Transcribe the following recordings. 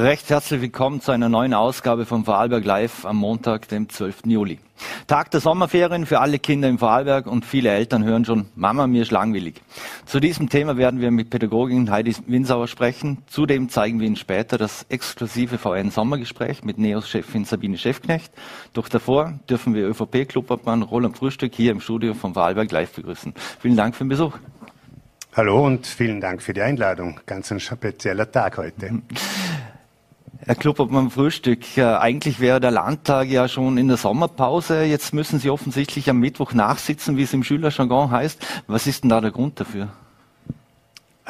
Recht herzlich willkommen zu einer neuen Ausgabe von Vorarlberg Live am Montag, dem 12. Juli. Tag der Sommerferien für alle Kinder im Vorarlberg und viele Eltern hören schon, Mama, mir ist langweilig. Zu diesem Thema werden wir mit Pädagogin Heidi Winsauer sprechen. Zudem zeigen wir Ihnen später das exklusive VN Sommergespräch mit NEOS-Chefin Sabine Schäfknecht. Doch davor dürfen wir ÖVP-Clubobmann Roland Frühstück hier im Studio von Vorarlberg Live begrüßen. Vielen Dank für den Besuch. Hallo und vielen Dank für die Einladung. Ganz ein spezieller Tag heute. Herr Klubobmann Frühstück, eigentlich wäre der Landtag ja schon in der Sommerpause. Jetzt müssen Sie offensichtlich am Mittwoch nachsitzen, wie es im Schülerjargon heißt. Was ist denn da der Grund dafür?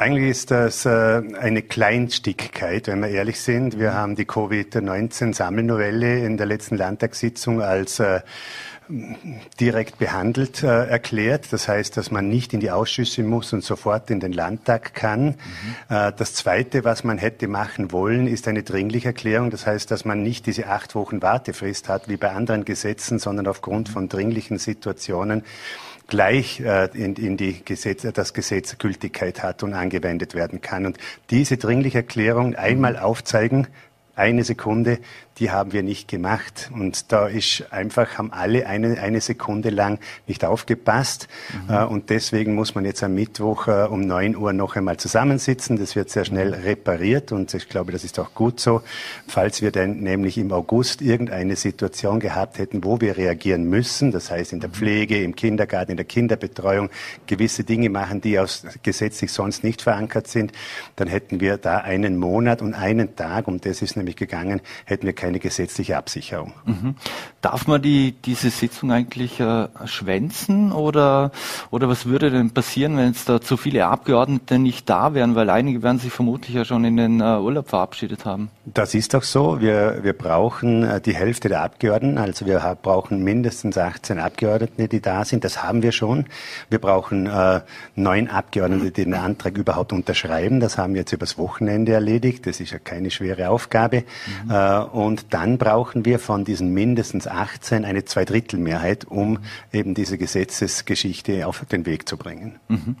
Eigentlich ist das äh, eine Kleinstickigkeit, wenn wir ehrlich sind. Wir haben die Covid-19-Sammelnovelle in der letzten Landtagssitzung als äh, direkt behandelt äh, erklärt. Das heißt, dass man nicht in die Ausschüsse muss und sofort in den Landtag kann. Mhm. Äh, das Zweite, was man hätte machen wollen, ist eine Dringlicherklärung. Das heißt, dass man nicht diese acht Wochen Wartefrist hat wie bei anderen Gesetzen, sondern aufgrund von dringlichen Situationen gleich äh, in, in die Gesetz, das Gesetz Gültigkeit hat und angewendet werden kann. Und diese Dringlicherklärung einmal aufzeigen, eine Sekunde, die haben wir nicht gemacht. Und da ist einfach, haben alle eine, eine Sekunde lang nicht aufgepasst. Mhm. Äh, und deswegen muss man jetzt am Mittwoch äh, um neun Uhr noch einmal zusammensitzen. Das wird sehr schnell repariert und ich glaube, das ist auch gut so. Falls wir denn nämlich im August irgendeine Situation gehabt hätten, wo wir reagieren müssen, das heißt in der mhm. Pflege, im Kindergarten, in der Kinderbetreuung, gewisse Dinge machen, die aus gesetzlich sonst nicht verankert sind, dann hätten wir da einen Monat und einen Tag, um das ist nämlich gegangen, hätten wir keine gesetzliche Absicherung. Mhm. Darf man die, diese Sitzung eigentlich äh, schwänzen oder, oder was würde denn passieren, wenn es da zu viele Abgeordnete nicht da wären? Weil einige werden sich vermutlich ja schon in den äh, Urlaub verabschiedet haben. Das ist auch so. Wir, wir brauchen äh, die Hälfte der Abgeordneten. Also wir haben, brauchen mindestens 18 Abgeordnete, die da sind. Das haben wir schon. Wir brauchen äh, neun Abgeordnete, die den Antrag überhaupt unterschreiben. Das haben wir jetzt übers Wochenende erledigt. Das ist ja keine schwere Aufgabe. Mhm. Äh, und dann brauchen wir von diesen mindestens 18 eine Zweidrittelmehrheit, um eben diese Gesetzesgeschichte auf den Weg zu bringen. Mhm.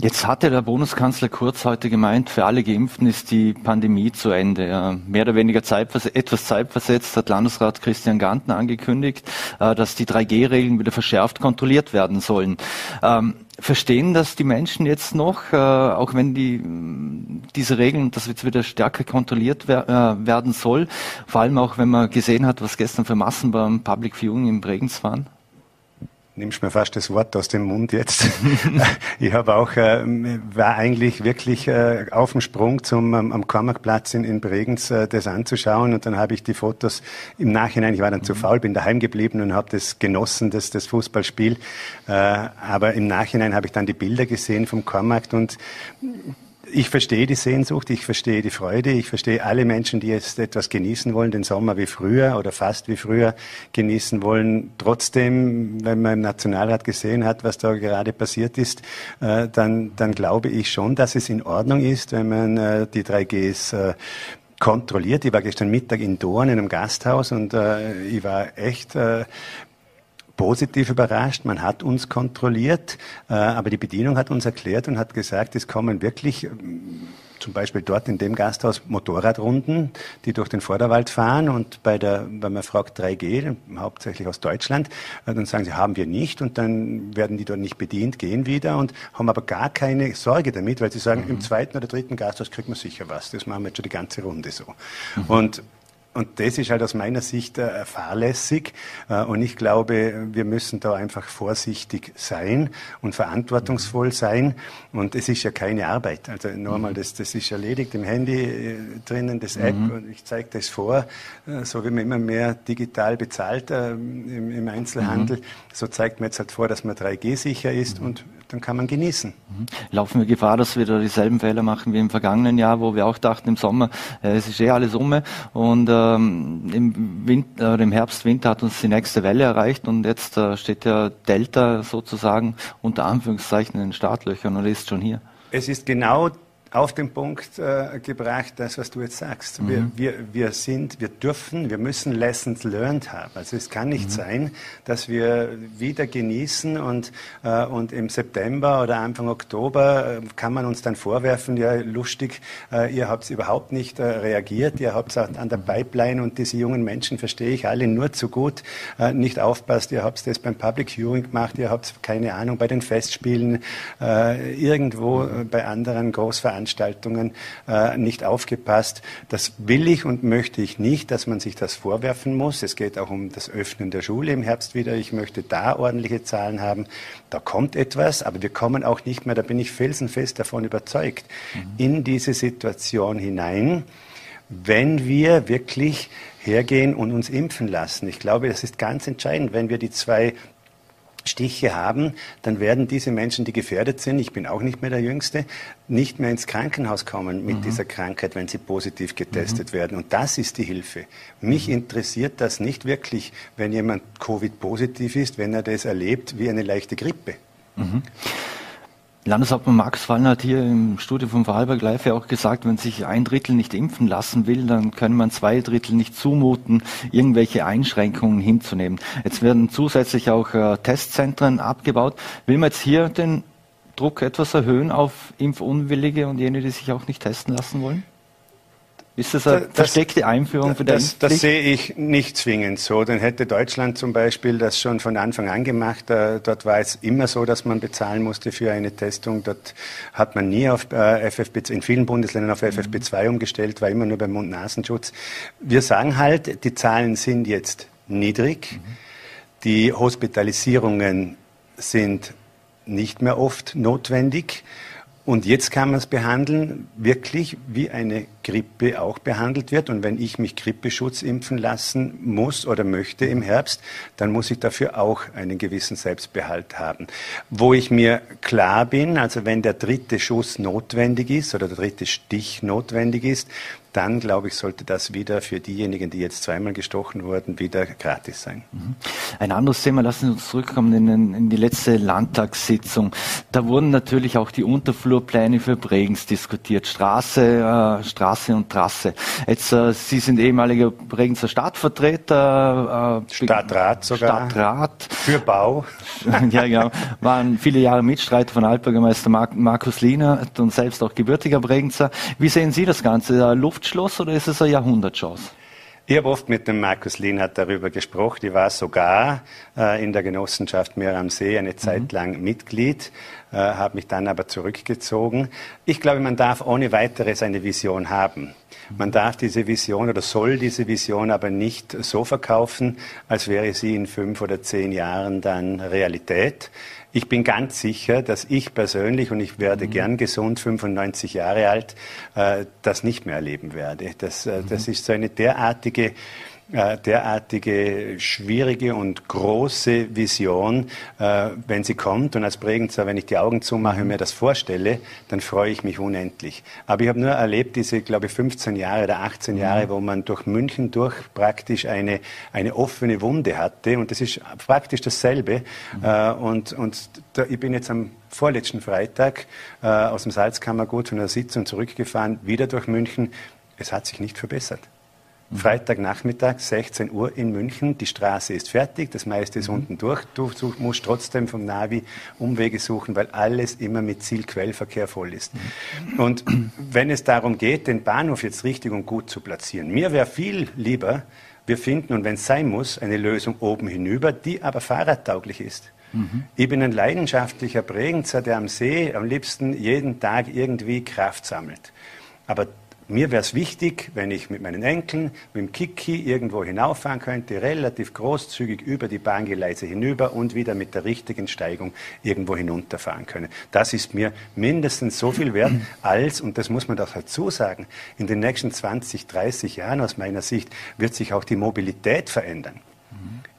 Jetzt hatte der Bundeskanzler Kurz heute gemeint, für alle Geimpften ist die Pandemie zu Ende. Mehr oder weniger zeitversetzt, etwas zeitversetzt hat Landesrat Christian Gantner angekündigt, äh, dass die 3G-Regeln wieder verschärft kontrolliert werden sollen. Ähm, verstehen das die Menschen jetzt noch, äh, auch wenn die, diese Regeln, das jetzt wieder stärker kontrolliert äh, werden soll, vor allem auch wenn man gesehen hat, was gestern für Massen beim Public Viewing in Bregenz waren? Nimmst mir fast das Wort aus dem Mund jetzt. ich habe auch, äh, war eigentlich wirklich äh, auf dem Sprung zum ähm, am Kormakplatz in, in Bregenz äh, das anzuschauen und dann habe ich die Fotos im Nachhinein, ich war dann mhm. zu faul, bin daheim geblieben und habe das genossen, das, das Fußballspiel. Äh, aber im Nachhinein habe ich dann die Bilder gesehen vom Kormarkt und ich verstehe die Sehnsucht, ich verstehe die Freude, ich verstehe alle Menschen, die jetzt etwas genießen wollen, den Sommer wie früher oder fast wie früher genießen wollen. Trotzdem, wenn man im Nationalrat gesehen hat, was da gerade passiert ist, äh, dann, dann glaube ich schon, dass es in Ordnung ist, wenn man äh, die 3Gs äh, kontrolliert. Ich war gestern Mittag in Dorn in einem Gasthaus und ich war echt positiv überrascht. Man hat uns kontrolliert, äh, aber die Bedienung hat uns erklärt und hat gesagt, es kommen wirklich ähm, zum Beispiel dort in dem Gasthaus Motorradrunden, die durch den Vorderwald fahren und bei der, wenn man fragt 3G, hauptsächlich aus Deutschland, äh, dann sagen sie, haben wir nicht und dann werden die dort nicht bedient, gehen wieder und haben aber gar keine Sorge damit, weil sie sagen, mhm. im zweiten oder dritten Gasthaus kriegt man sicher was. Das machen wir jetzt schon die ganze Runde so. Mhm. Und und das ist halt aus meiner Sicht äh, fahrlässig. Äh, und ich glaube, wir müssen da einfach vorsichtig sein und verantwortungsvoll sein. Und es ist ja keine Arbeit. Also normal, das, das ist erledigt im Handy äh, drinnen, das App. Mhm. Und ich zeige das vor, so wie man immer mehr digital bezahlt äh, im, im, Einzelhandel. Mhm. So zeigt man jetzt halt vor, dass man 3G sicher ist mhm. und dann kann man genießen. Mhm. Laufen wir Gefahr, dass wir da dieselben Fehler machen wie im vergangenen Jahr, wo wir auch dachten im Sommer, äh, es ist eh alles um und ähm, im, Winter, äh, im Herbst, Winter hat uns die nächste Welle erreicht und jetzt äh, steht ja Delta sozusagen unter Anführungszeichen in den Startlöchern und ist schon hier. Es ist genau auf den Punkt äh, gebracht, das, was du jetzt sagst. Mhm. Wir, wir, wir sind, wir dürfen, wir müssen Lessons learned haben. Also es kann nicht mhm. sein, dass wir wieder genießen und, äh, und im September oder Anfang Oktober äh, kann man uns dann vorwerfen, ja lustig, äh, ihr habt überhaupt nicht äh, reagiert, ihr habt an der Pipeline und diese jungen Menschen verstehe ich alle nur zu gut, äh, nicht aufpasst, ihr habt das beim Public Hearing gemacht, ihr habt keine Ahnung bei den Festspielen, äh, irgendwo äh, bei anderen Großveranstaltungen Veranstaltungen äh, nicht aufgepasst. Das will ich und möchte ich nicht, dass man sich das vorwerfen muss. Es geht auch um das Öffnen der Schule im Herbst wieder. Ich möchte da ordentliche Zahlen haben. Da kommt etwas, aber wir kommen auch nicht mehr, da bin ich felsenfest davon überzeugt, mhm. in diese Situation hinein, wenn wir wirklich hergehen und uns impfen lassen. Ich glaube, das ist ganz entscheidend, wenn wir die zwei Stiche haben, dann werden diese Menschen, die gefährdet sind, ich bin auch nicht mehr der Jüngste, nicht mehr ins Krankenhaus kommen mit mhm. dieser Krankheit, wenn sie positiv getestet mhm. werden. Und das ist die Hilfe. Mich mhm. interessiert das nicht wirklich, wenn jemand Covid-positiv ist, wenn er das erlebt wie eine leichte Grippe. Landeshauptmann Max Wallner hat hier im Studio von Vorarlberg Live ja auch gesagt, wenn sich ein Drittel nicht impfen lassen will, dann können man zwei Drittel nicht zumuten, irgendwelche Einschränkungen hinzunehmen. Jetzt werden zusätzlich auch äh, Testzentren abgebaut. Will man jetzt hier den Druck etwas erhöhen auf Impfunwillige und jene, die sich auch nicht testen lassen wollen? Ist das eine das, versteckte Einführung für das, das sehe ich nicht zwingend so. Dann hätte Deutschland zum Beispiel das schon von Anfang an gemacht. Äh, dort war es immer so, dass man bezahlen musste für eine Testung. Dort hat man nie auf äh, FFP, in vielen Bundesländern auf FFP2 umgestellt, war immer nur beim Mund-Nasenschutz. Wir sagen halt, die Zahlen sind jetzt niedrig. Mhm. Die Hospitalisierungen sind nicht mehr oft notwendig. Und jetzt kann man es behandeln, wirklich wie eine Grippe auch behandelt wird. Und wenn ich mich Grippeschutz impfen lassen muss oder möchte im Herbst, dann muss ich dafür auch einen gewissen Selbstbehalt haben. Wo ich mir klar bin, also wenn der dritte Schuss notwendig ist oder der dritte Stich notwendig ist, dann glaube ich, sollte das wieder für diejenigen, die jetzt zweimal gestochen wurden, wieder gratis sein. Mhm. Ein anderes Thema, lassen Sie uns zurückkommen in, in, die letzte Landtagssitzung. Da wurden natürlich auch die Unterflurpläne für Bregenz diskutiert. Straße, äh, Straße und Trasse. Jetzt, äh, Sie sind ehemaliger Bregenzer Stadtvertreter. Äh, Stadtrat sogar. Stadtrat. Für Bau. ja, genau. Waren viele Jahre Mitstreiter von Altbürgermeister Markus Lina und selbst auch gebürtiger Bregenzer. Wie sehen Sie das Ganze? Luft Luftschloss oder ist es eine Jahrhundertchance? Ich habe oft mit dem Markus Lienhardt darüber gesprochen. Ich war sogar äh, in der Genossenschaft Meer am See eine Zeit mhm. lang Mitglied, äh, habe mich dann aber zurückgezogen. Ich glaube, man darf ohne weiteres eine Vision haben. Man darf diese Vision oder soll diese Vision aber nicht so verkaufen, als wäre sie in fünf oder zehn Jahren dann Realität. Ich bin ganz sicher, dass ich persönlich, und ich werde mhm. gern gesund, 95 Jahre alt, äh, das nicht mehr erleben werde. Das, äh, das mhm. ist so eine derartige derartige schwierige und große Vision, äh, wenn sie kommt. Und als Bregenzer, wenn ich die Augen zumache und mir das vorstelle, dann freue ich mich unendlich. Aber ich habe nur erlebt, diese, glaube ich, 15 Jahre oder 18 Jahre, mhm. wo man durch München durch praktisch eine, eine offene Wunde hatte. Und das ist praktisch dasselbe. Mhm. Äh, und und da, ich bin jetzt am vorletzten Freitag äh, aus dem Salzkammergut von der Sitzung zurückgefahren, wieder durch München. Es hat sich nicht verbessert. Freitagnachmittag, 16 Uhr in München. Die Straße ist fertig, das meiste ist mhm. unten durch. Du musst trotzdem vom Navi Umwege suchen, weil alles immer mit Zielquellverkehr voll ist. Mhm. Und wenn es darum geht, den Bahnhof jetzt richtig und gut zu platzieren, mir wäre viel lieber, wir finden, und wenn es sein muss, eine Lösung oben hinüber, die aber fahrradtauglich ist. Mhm. Ich bin ein leidenschaftlicher Bregenzer, der am See am liebsten jeden Tag irgendwie Kraft sammelt. Aber mir wäre es wichtig, wenn ich mit meinen Enkeln, mit dem Kiki irgendwo hinauffahren könnte, relativ großzügig über die Bahngeleise hinüber und wieder mit der richtigen Steigung irgendwo hinunterfahren können. Das ist mir mindestens so viel wert als, und das muss man doch dazu sagen, in den nächsten 20, 30 Jahren aus meiner Sicht wird sich auch die Mobilität verändern.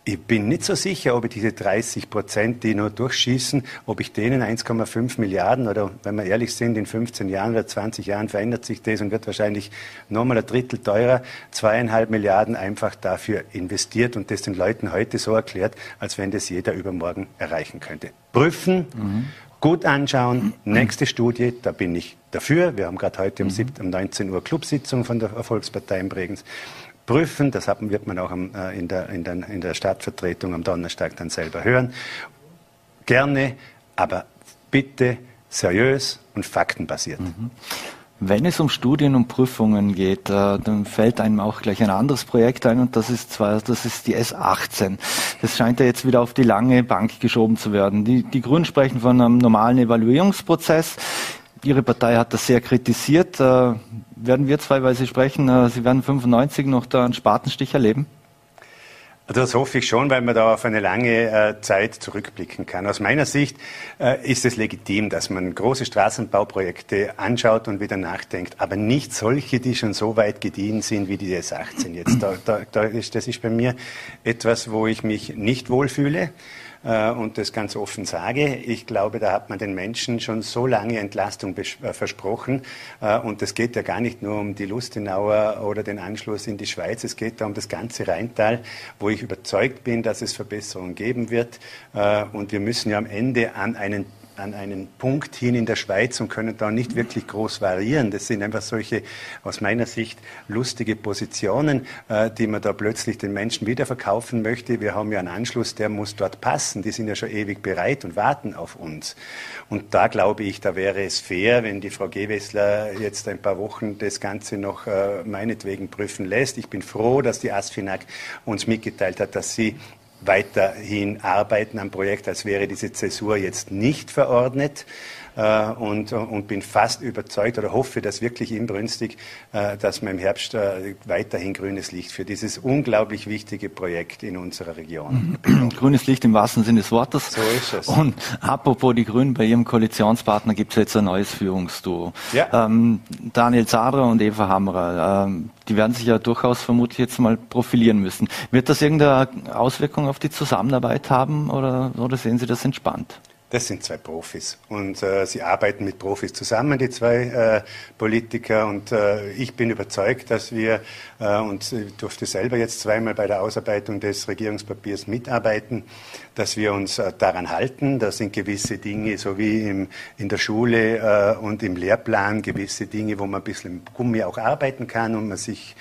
Ich bin nicht so sicher, ob ich diese 30 Prozent, die nur durchschießen, ob ich denen 1,5 Milliarden oder, wenn wir ehrlich sind, in 15 Jahren oder 20 Jahren verändert sich das und wird wahrscheinlich nochmal ein Drittel teurer, zweieinhalb Milliarden einfach dafür investiert und das den Leuten heute so erklärt, als wenn das jeder übermorgen erreichen könnte. Prüfen, mhm gut anschauen. Nächste Studie, da bin ich dafür. Wir haben gerade heute um, 7, um 19 Uhr Clubsitzung von der Volkspartei in Bregenz prüfen. Das wird man auch äh, in, der, in, der, in der Stadtvertretung am Donnerstag dann selber hören. Gerne, aber bitte seriös und faktenbasiert. Mhm. Wenn es um Studien und Prüfungen geht, äh, dann fällt einem auch gleich ein anderes Projekt ein und das ist zwar, das ist die S18. Das scheint ja jetzt wieder auf die lange Bank geschoben zu werden. Die, die Grünen sprechen von einem normalen Evaluierungsprozess. Ihre Partei hat das sehr kritisiert. Äh, werden wir zwei, weil Sie sprechen, äh, Sie werden 95 noch da einen Spatenstich erleben? Das hoffe ich schon, weil man da auf eine lange äh, Zeit zurückblicken kann. Aus meiner Sicht äh, ist es legitim, dass man große Straßenbauprojekte anschaut und wieder nachdenkt, aber nicht solche, die schon so weit gediehen sind wie die S18 jetzt. Da, da, da ist, das ist bei mir etwas, wo ich mich nicht wohlfühle. Äh, und das ganz offen sage. Ich glaube, da hat man den Menschen schon so lange Entlastung äh, versprochen. Äh, und es geht ja gar nicht nur um die Lustenauer oder den Anschluss in die Schweiz. Es geht da um das ganze Rheintal, wo ich überzeugt bin, dass es Verbesserungen geben wird. Und wir müssen ja am Ende an einen an einen Punkt hin in der Schweiz und können da nicht wirklich groß variieren. Das sind einfach solche, aus meiner Sicht, lustige Positionen, äh, die man da plötzlich den Menschen wieder verkaufen möchte. Wir haben ja einen Anschluss, der muss dort passen. Die sind ja schon ewig bereit und warten auf uns. Und da glaube ich, da wäre es fair, wenn die Frau Gewessler jetzt ein paar Wochen das Ganze noch äh, meinetwegen prüfen lässt. Ich bin froh, dass die ASFINAG uns mitgeteilt hat, dass sie weiterhin arbeiten am Projekt, als wäre diese Zäsur jetzt nicht verordnet. Äh, und, und bin fast überzeugt oder hoffe das wirklich inbrünstig, äh, dass wir im Herbst äh, weiterhin grünes Licht für dieses unglaublich wichtige Projekt in unserer Region. Grünes Licht im wahrsten Sinne des Wortes. So ist es. Und apropos die Grünen, bei Ihrem Koalitionspartner gibt es jetzt ein neues Führungsduo. Ja. Ähm, Daniel Zadra und Eva Hammerer, ähm, die werden sich ja durchaus vermutlich jetzt mal profilieren müssen. Wird das irgendeine Auswirkung auf die Zusammenarbeit haben oder, oder sehen Sie das entspannt? Das sind zwei Profis und äh, sie arbeiten mit Profis zusammen, die zwei äh, Politiker. Und äh, ich bin überzeugt, dass wir, äh, und ich durfte selber jetzt zweimal bei der Ausarbeitung des Regierungspapiers mitarbeiten, dass wir uns äh, daran halten. Da sind gewisse Dinge, so wie im, in der Schule äh, und im Lehrplan, gewisse Dinge, wo man ein bisschen im Gummi auch arbeiten kann und man sich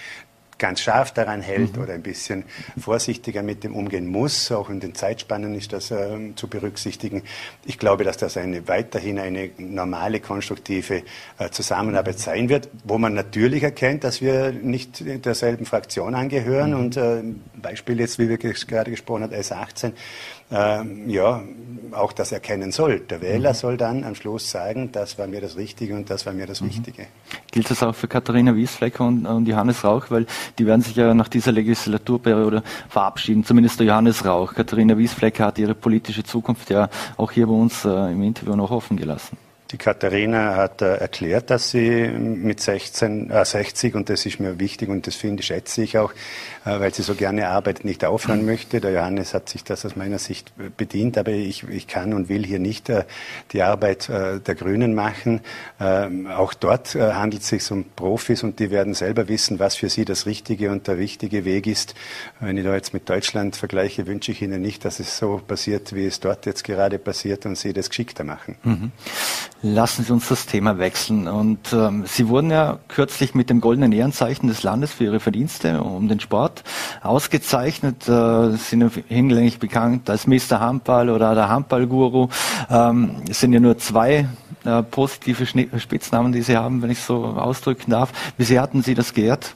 ganz scharf daran hält mhm. oder ein bisschen vorsichtiger mit dem umgehen muss. Auch in den Zeitspannen ist das äh, zu berücksichtigen. Ich glaube, dass das eine, weiterhin eine normale, konstruktive äh, Zusammenarbeit sein wird, wo man natürlich erkennt, dass wir nicht derselben Fraktion angehören. Mhm. Und äh, Beispiel jetzt, wie wir gerade gesprochen haben, S18, ähm, ja, auch das erkennen soll. Der Wähler mhm. soll dann am Schluss sagen, das war mir das Richtige und das war mir das mhm. Wichtige. Gilt das auch für Katharina Wiesflecker und, und, Johannes Rauch, weil die werden sich ja nach dieser Legislaturperiode verabschieden, zumindest der Johannes Rauch. Katharina Wiesflecker hat ihre politische Zukunft ja auch hier bei uns äh, im Interview noch offen gelassen. Die Katharina hat äh, erklärt, dass sie mit 16, äh, 60, und das ist mir wichtig und das finde, schätze ich auch, weil sie so gerne arbeitet, nicht aufhören möchte. Der Johannes hat sich das aus meiner Sicht bedient, aber ich, ich kann und will hier nicht äh, die Arbeit äh, der Grünen machen. Ähm, auch dort handelt es sich um Profis und die werden selber wissen, was für sie das richtige und der wichtige Weg ist. Wenn ich da jetzt mit Deutschland vergleiche, wünsche ich Ihnen nicht, dass es so passiert, wie es dort jetzt gerade passiert und Sie das geschickter machen. Mhm. Lassen Sie uns das Thema wechseln. Und ähm, Sie wurden ja kürzlich mit dem goldenen Ehrenzeichen des Landes für Ihre Verdienste um den Sport Sport ausgezeichnet, äh, sind hinlänglich bekannt als Mr. Handball oder der Handballguru. Ähm, es sind ja nur zwei äh, positive Spitznamen, die Sie haben, wenn ich so ausdrücken darf. Wie sehr hatten Sie das geehrt?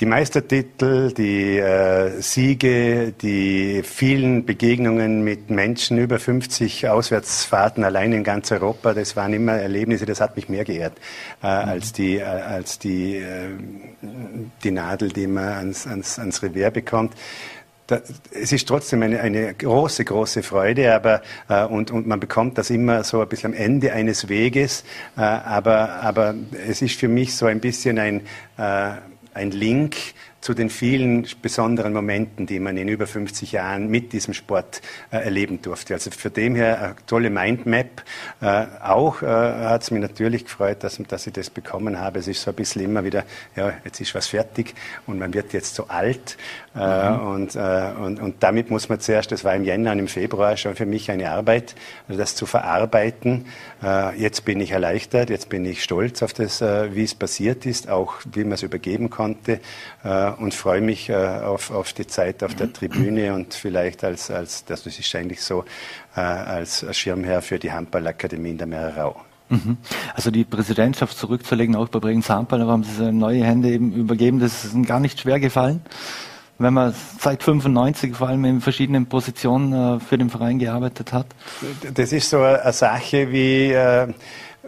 Die Meistertitel, die äh, Siege, die vielen Begegnungen mit Menschen, über 50 Auswärtsfahrten allein in ganz Europa, das waren immer Erlebnisse, das hat mich mehr geehrt äh, mhm. als die, äh, als die, äh, die Nadel, die man ans, ans, ans Revier bekommt. Da, es ist trotzdem eine, eine große, große Freude, aber äh, und, und man bekommt das immer so ein bisschen am Ende eines Weges. Äh, aber, aber es ist für mich so ein bisschen ein äh, ein Link zu den vielen besonderen Momenten, die man in über 50 Jahren mit diesem Sport äh, erleben durfte. Also für dem her eine tolle Mindmap. Äh, auch äh, hat es mich natürlich gefreut, dass, dass ich das bekommen habe. Es ist so ein bisschen immer wieder, ja, jetzt ist was fertig und man wird jetzt so alt. Äh, mhm. und, äh, und, und damit muss man zuerst, das war im Jänner und im Februar schon für mich eine Arbeit, also das zu verarbeiten. Äh, jetzt bin ich erleichtert, jetzt bin ich stolz auf das, wie es passiert ist, auch wie man es übergeben konnte und freue mich auf, auf die Zeit auf der Tribüne und vielleicht als, als das ist eigentlich so, als Schirmherr für die Handballakademie in der Meererau. Mhm. Also die Präsidentschaft zurückzulegen, auch bei Bregenz Handball, da haben Sie neue Hände eben übergeben, das ist Ihnen gar nicht schwer gefallen wenn man seit 95 vor allem in verschiedenen Positionen äh, für den Verein gearbeitet hat? Das ist so eine Sache wie, äh,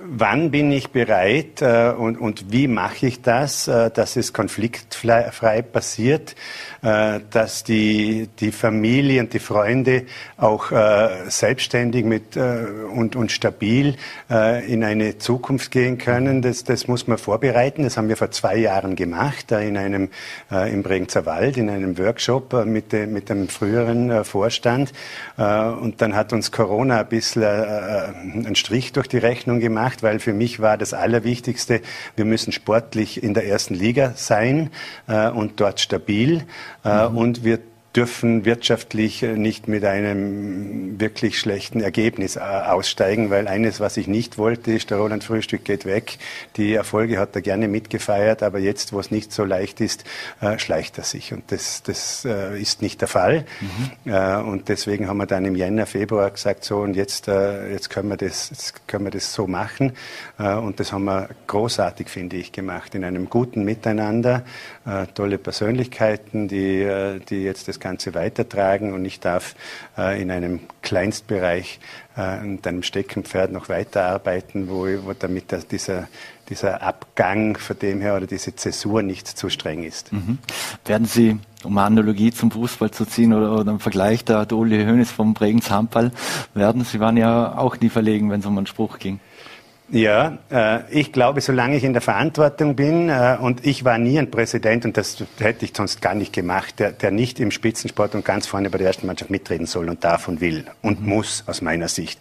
wann bin ich bereit äh, und, und wie mache ich das, äh, dass es konfliktfrei passiert, äh, dass die, die Familie und die Freunde auch äh, selbstständig mit, äh, und, und stabil äh, in eine Zukunft gehen können. Das, das muss man vorbereiten. Das haben wir vor zwei Jahren gemacht, in einem, im Bregenzer Wald, in einem Workshop mit, de, mit dem früheren Vorstand. und dann hat uns Corona ein bisschen einen Strich durch die Rechnung gemacht gemacht, weil für mich war das Allerwichtigste, wir müssen sportlich in der ersten Liga sein äh, und dort stabil. Äh, mhm. Und wir dürfen wirtschaftlich nicht mit einem wirklich schlechten Ergebnis äh, aussteigen, weil eines, was ich nicht wollte, ist, der Roland Frühstück geht weg. Die Erfolge hat er gerne mitgefeiert, aber jetzt, wo es nicht so leicht ist, äh, schleicht er sich. Und das, das äh, ist nicht der Fall. Mhm. Und deswegen haben wir dann im Jänner, Februar gesagt, so und jetzt, jetzt, können, wir das, jetzt können wir das so machen. Und das haben wir großartig, finde ich, gemacht, in einem guten Miteinander. Tolle Persönlichkeiten, die, die jetzt das Ganze weitertragen und ich darf äh, in einem Kleinstbereich äh, in einem Steckenpferd noch weiterarbeiten, wo, wo damit der, dieser, dieser Abgang von dem her oder diese Zäsur nicht zu streng ist. Mhm. Werden Sie, um eine Analogie zum Fußball zu ziehen oder, oder einen Vergleich, der, der Uli Hoeneß vom Bregenz Handball werden, Sie waren ja auch nie verlegen, wenn es um einen Spruch ging. Ja, äh, ich glaube, solange ich in der Verantwortung bin, äh, und ich war nie ein Präsident, und das hätte ich sonst gar nicht gemacht, der, der nicht im Spitzensport und ganz vorne bei der ersten Mannschaft mitreden soll und darf und will und mhm. muss, aus meiner Sicht.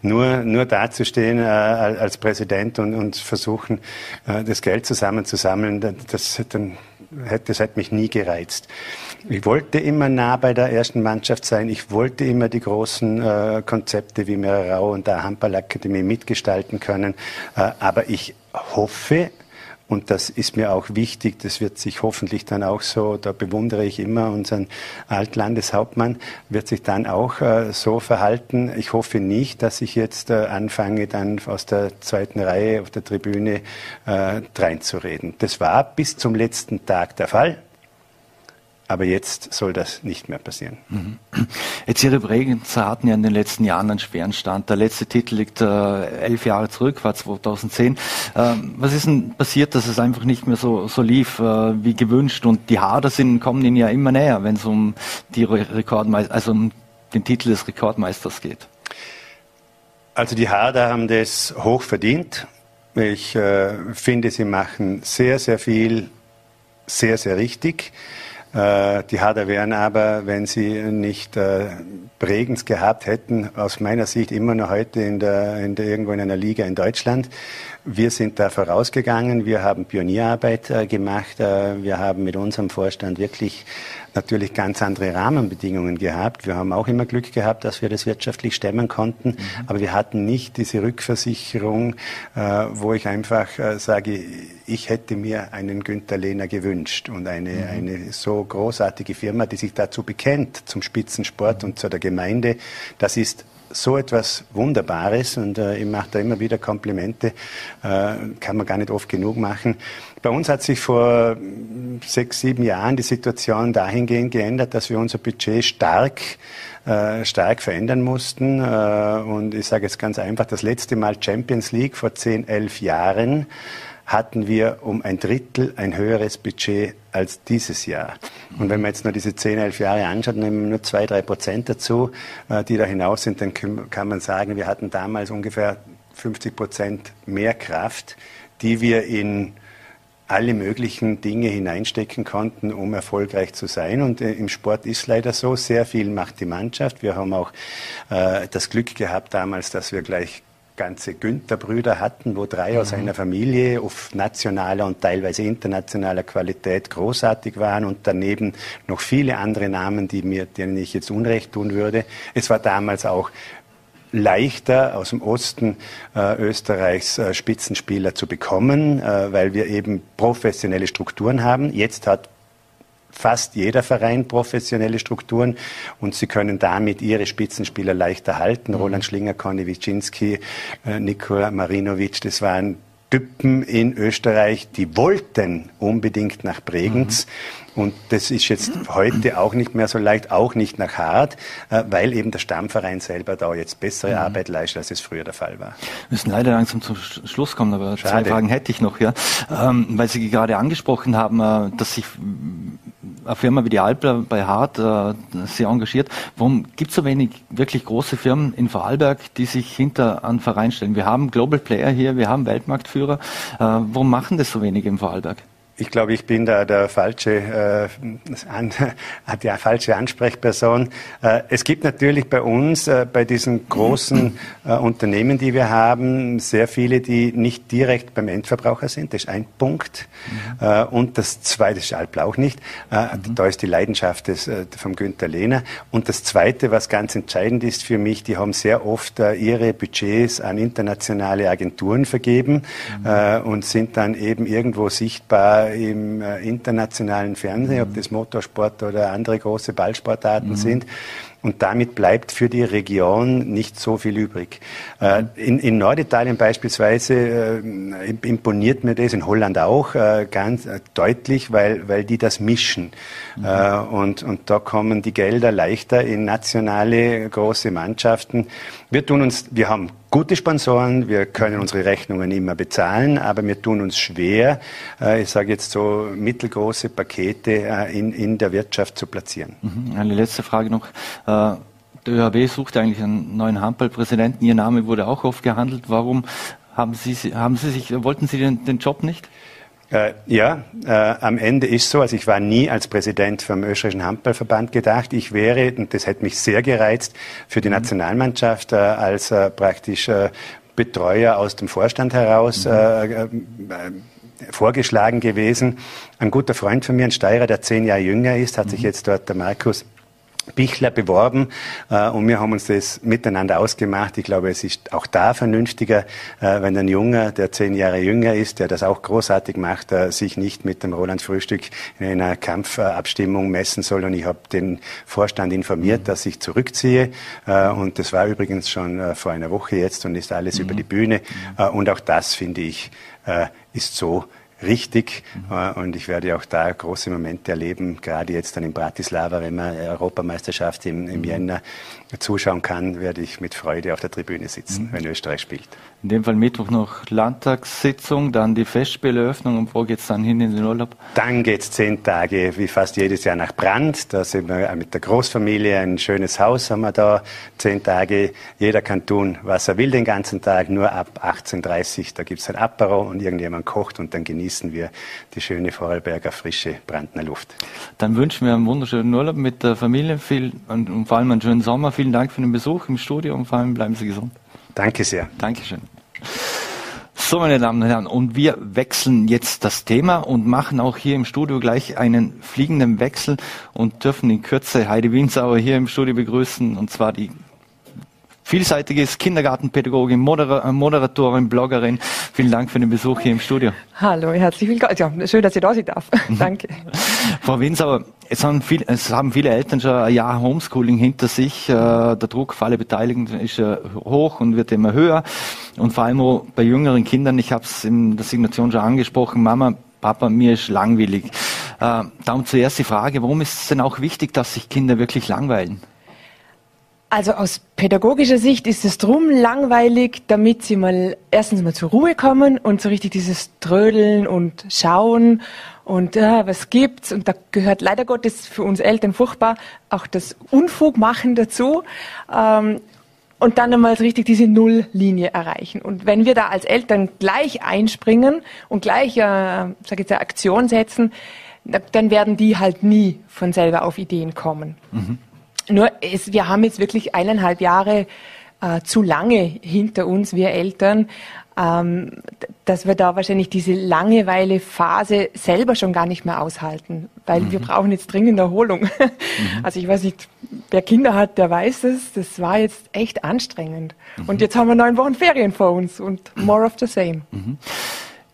Nur, nur dazustehen äh, als Präsident und, und versuchen, äh, das Geld zusammenzusammeln, das, dann hätte, das hat mich nie gereizt. Ich wollte immer nah bei der ersten Mannschaft sein. Ich wollte immer die großen äh, Konzepte wie Merau und der Handballakademie mitgestalten können. Äh, aber ich hoffe, und das ist mir auch wichtig, das wird sich hoffentlich dann auch so, da bewundere ich immer unseren Altlandeshauptmann, wird sich dann auch äh, so verhalten. Ich hoffe nicht, dass ich jetzt äh, anfange, dann aus der zweiten Reihe auf der Tribüne äh, reinzureden. Das war bis zum letzten Tag der Fall. Aber jetzt soll das nicht mehr passieren. Mhm. Jetzt Ihre Bregenzer hatten ja in den letzten Jahren einen schweren Stand. Der letzte Titel liegt äh, elf Jahre zurück, war 2010. Ähm, was ist denn passiert, dass es einfach nicht mehr so, so lief äh, wie gewünscht? Und die Hader sind, kommen Ihnen ja immer näher, wenn es um die Rekordmeister, also um den Titel des Rekordmeisters geht. Also die Hader haben das hoch verdient. Ich äh, finde, sie machen sehr, sehr viel sehr, sehr richtig. Äh, die Hader wären aber, wenn sie nicht äh, Bregenz gehabt hätten, aus meiner Sicht immer noch heute in der, in der, irgendwo in einer Liga in Deutschland. Wir sind da vorausgegangen, wir haben Pionierarbeit äh, gemacht, äh, wir haben mit unserem Vorstand wirklich natürlich ganz andere Rahmenbedingungen gehabt. Wir haben auch immer Glück gehabt, dass wir das wirtschaftlich stemmen konnten, mhm. aber wir hatten nicht diese Rückversicherung, äh, wo ich einfach äh, sage, ich hätte mir einen Günther Lehner gewünscht und eine, mhm. eine so großartige Firma, die sich dazu bekennt, zum Spitzensport mhm. und zu der Gemeinde. Das ist so etwas Wunderbares und äh, ich mache da immer wieder Komplimente, äh, kann man gar nicht oft genug machen. Bei uns hat sich vor sechs, sieben Jahren die Situation dahingehend geändert, dass wir unser Budget stark äh, stark verändern mussten. Äh, und ich sage jetzt ganz einfach, das letzte Mal Champions League vor zehn, elf Jahren hatten wir um ein Drittel ein höheres Budget als dieses Jahr. Und wenn man jetzt nur diese 10, 11 Jahre anschaut, nehmen wir nur zwei, drei Prozent dazu, äh, die da hinaus sind, dann kann man sagen, wir hatten damals ungefähr 50 Prozent mehr Kraft, die wir in alle möglichen Dinge hineinstecken konnten, um erfolgreich zu sein. Und äh, im Sport ist leider so, sehr viel macht die Mannschaft. Wir haben auch äh, das Glück gehabt damals, dass wir gleich ganze Günther-Brüder hatten, wo drei aus mhm. einer Familie auf nationaler und teilweise internationaler Qualität großartig waren und daneben noch viele andere Namen, die mir, denen ich jetzt Unrecht tun würde. Es war damals auch leichter aus dem Osten äh, Österreichs äh, Spitzenspieler zu bekommen, äh, weil wir eben professionelle Strukturen haben. Jetzt hat fast jeder Verein professionelle Strukturen und sie können damit ihre Spitzenspieler leichter halten. Mhm. Roland Schlinger, Conny Wiczynski, äh, Nikola Marinovic, das waren Typen in Österreich, die wollten unbedingt nach Bregenz. Mhm. Und das ist jetzt heute auch nicht mehr so leicht, auch nicht nach Hart, äh, weil eben der Stammverein selber da jetzt bessere mhm. Arbeit leistet, als es früher der Fall war. Wir müssen leider langsam zum Schluss kommen, aber Schade. zwei Fragen hätte ich noch, ja. Ähm, weil Sie gerade angesprochen haben, äh, dass sich eine Firma wie die Alpler bei Hart äh, sehr engagiert. Warum gibt es so wenig wirklich große Firmen in Vorarlberg, die sich hinter einen Verein stellen? Wir haben Global Player hier, wir haben Weltmarktführer. Äh, warum machen das so wenige im Vorarlberg? Ich glaube, ich bin da der falsche, äh, an, die falsche Ansprechperson. Äh, es gibt natürlich bei uns, äh, bei diesen großen äh, Unternehmen, die wir haben, sehr viele, die nicht direkt beim Endverbraucher sind. Das ist ein Punkt. Mhm. Äh, und das zweite, das ist Alpla auch nicht. Äh, mhm. Da ist die Leidenschaft des, äh, vom Günther Lehner. Und das zweite, was ganz entscheidend ist für mich, die haben sehr oft ihre Budgets an internationale Agenturen vergeben mhm. und sind dann eben irgendwo sichtbar im äh, internationalen Fernsehen, ob das Motorsport oder andere große Ballsportarten mhm. sind. Und damit bleibt für die Region nicht so viel übrig. Äh, in, in Norditalien beispielsweise äh, imponiert mir das, in Holland auch, äh, ganz äh, deutlich, weil, weil die das mischen. Mhm. Äh, und, und da kommen die Gelder leichter in nationale große Mannschaften. Wir tun uns, wir haben gute Sponsoren, wir können unsere Rechnungen immer bezahlen, aber wir tun uns schwer, äh, ich sage jetzt so mittelgroße Pakete äh, in, in der Wirtschaft zu platzieren. Mhm. Eine letzte Frage noch. Äh, der ÖHB sucht eigentlich einen neuen Handballpräsidenten. Ihr Name wurde auch oft gehandelt. Warum haben Sie, haben Sie sich, wollten Sie den, den Job nicht? Äh, ja, äh, am Ende ist so, also ich war nie als Präsident vom österreichischen Handballverband gedacht. Ich wäre, und das hätte mich sehr gereizt, für die mhm. Nationalmannschaft äh, als äh, praktisch äh, Betreuer aus dem Vorstand heraus mhm. Äh, vorgeschlagen gewesen. Ein guter Freund von mir, ein Steirer, der zehn Jahre jünger ist, hat mhm. sich jetzt dort der Markus Bichler beworben äh, und wir haben uns das miteinander ausgemacht. Ich glaube, es ist auch da vernünftiger, äh, wenn ein Junger, der zehn Jahre jünger ist, der das auch großartig macht, äh, sich nicht mit dem Roland Frühstück in einer Kampfabstimmung messen soll. Und ich habe den Vorstand informiert, dass ich zurückziehe. Äh, und das war übrigens schon äh, vor einer Woche jetzt und ist alles mhm. über die Bühne. Äh, und auch das, finde ich, ist so richtig. Mhm. Und ich werde auch da große Momente erleben, gerade jetzt dann in Bratislava, wenn man Europameisterschaft im, im mhm. Jänner zuschauen kann, werde ich mit Freude auf der Tribüne sitzen, mhm. wenn Österreich spielt. In dem Fall Mittwoch noch Landtagssitzung, dann die Festspielöffnung und wo geht es dann hin in den Urlaub? Dann geht es zehn Tage, wie fast jedes Jahr, nach Brand. Da sind wir mit der Großfamilie, ein schönes Haus haben wir da, zehn Tage. Jeder kann tun, was er will den ganzen Tag, nur ab 18.30 Uhr, da gibt es ein Apero und irgendjemand kocht und dann genießen wir die schöne Vorarlberger frische Brandner Luft. Dann wünschen wir einen wunderschönen Urlaub mit der Familie viel und, und vor allem einen schönen Sommer. Vielen Dank für den Besuch im Studio und vor allem bleiben Sie gesund. Danke sehr. Dankeschön. So, meine Damen und Herren, und wir wechseln jetzt das Thema und machen auch hier im Studio gleich einen fliegenden Wechsel und dürfen in Kürze Heidi Winsauer hier im Studio begrüßen, und zwar die vielseitiges Kindergartenpädagogin, Modera äh, Moderatorin, Bloggerin. Vielen Dank für den Besuch hier im Studio. Hallo, herzlich willkommen. Ja, schön, dass ich da sein darf. Danke. Frau Winsauer, es haben, viel, es haben viele Eltern schon ein Jahr Homeschooling hinter sich. Äh, der Druck für alle Beteiligten ist hoch und wird immer höher. Und vor allem auch bei jüngeren Kindern, ich habe es in der Signation schon angesprochen, Mama, Papa, mir ist langweilig. Äh, darum zuerst die Frage, warum ist es denn auch wichtig, dass sich Kinder wirklich langweilen? Also aus pädagogischer Sicht ist es drum langweilig, damit sie mal erstens mal zur Ruhe kommen und so richtig dieses Trödeln und Schauen und äh, was gibt's und da gehört leider Gottes für uns Eltern furchtbar auch das Unfugmachen dazu. Ähm, und dann einmal richtig diese Nulllinie erreichen. Und wenn wir da als Eltern gleich einspringen und gleich, äh, sag ich jetzt, Aktion setzen, dann werden die halt nie von selber auf Ideen kommen. Mhm. Nur es, wir haben jetzt wirklich eineinhalb Jahre äh, zu lange hinter uns, wir Eltern, ähm, dass wir da wahrscheinlich diese Langeweile-Phase selber schon gar nicht mehr aushalten, weil mhm. wir brauchen jetzt dringend Erholung. Mhm. Also ich weiß nicht, wer Kinder hat, der weiß es. Das war jetzt echt anstrengend. Mhm. Und jetzt haben wir neun Wochen Ferien vor uns und more of the same.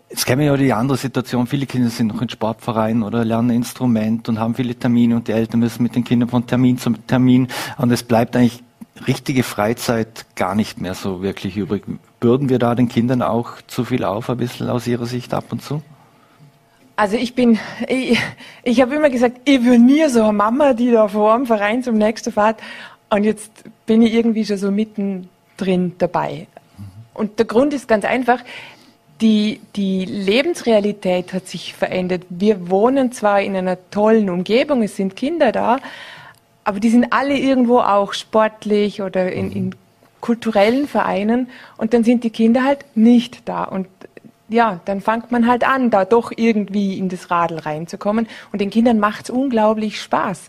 Mhm. Jetzt kennen wir ja die andere Situation. Viele Kinder sind noch in Sportvereinen oder lernen Instrument und haben viele Termine und die Eltern müssen mit den Kindern von Termin zu Termin und es bleibt eigentlich richtige Freizeit gar nicht mehr so wirklich übrig. Bürden wir da den Kindern auch zu viel auf, ein bisschen aus Ihrer Sicht ab und zu? Also ich bin, ich, ich habe immer gesagt, ich will nie so eine Mama, die da vor dem Verein zum nächsten fährt. Und jetzt bin ich irgendwie schon so mittendrin dabei. Und der Grund ist ganz einfach, die, die Lebensrealität hat sich verändert. Wir wohnen zwar in einer tollen Umgebung, es sind Kinder da, aber die sind alle irgendwo auch sportlich oder in, in kulturellen Vereinen und dann sind die Kinder halt nicht da. Und ja, dann fängt man halt an, da doch irgendwie in das Radl reinzukommen. Und den Kindern macht's unglaublich Spaß.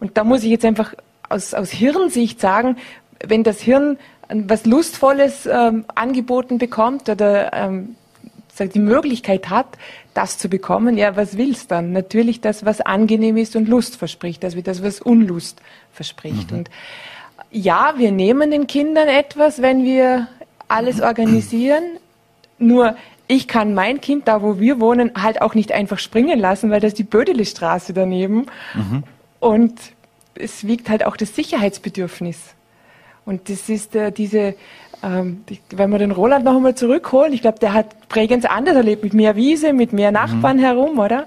Und da muss ich jetzt einfach aus, aus Hirnsicht sagen, wenn das Hirn was Lustvolles ähm, angeboten bekommt oder ähm, die Möglichkeit hat, das zu bekommen, ja, was willst dann? Natürlich das, was angenehm ist und Lust verspricht, also das, was Unlust verspricht. Mhm. Und ja, wir nehmen den Kindern etwas, wenn wir alles organisieren. Nur ich kann mein Kind, da wo wir wohnen, halt auch nicht einfach springen lassen, weil das ist die Bödelestraße daneben. Mhm. Und es wiegt halt auch das Sicherheitsbedürfnis. Und das ist äh, diese ähm, wenn wir den Roland noch einmal zurückholen, ich glaube, der hat Bregenz anders erlebt, mit mehr Wiese, mit mehr Nachbarn mhm. herum, oder?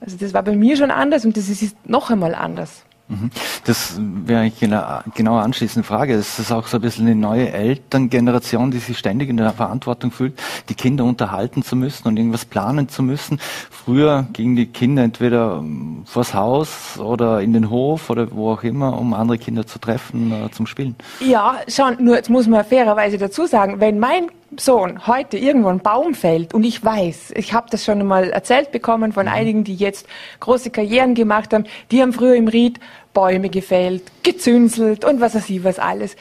Also das war bei mir schon anders und das ist noch einmal anders. Mhm. Das wäre genau, genau anschließende Frage. Es ist auch so ein bisschen eine neue Elterngeneration, die sich ständig in der Verantwortung fühlt, die Kinder unterhalten zu müssen und irgendwas planen zu müssen. Früher gingen die Kinder entweder ähm, vors Haus oder in den Hof oder wo auch immer, um andere Kinder zu treffen, äh, zum Spielen. Ja, schon, nur jetzt muss man fairerweise dazu sagen, wenn mein Sohn heute irgendwo ein Baum fällt und ich weiß, ich habe das schon einmal erzählt bekommen von mhm. einigen, die jetzt große Karrieren gemacht haben, die haben früher im Ried Bäume gefällt, gezünselt und was weiß ich was alles.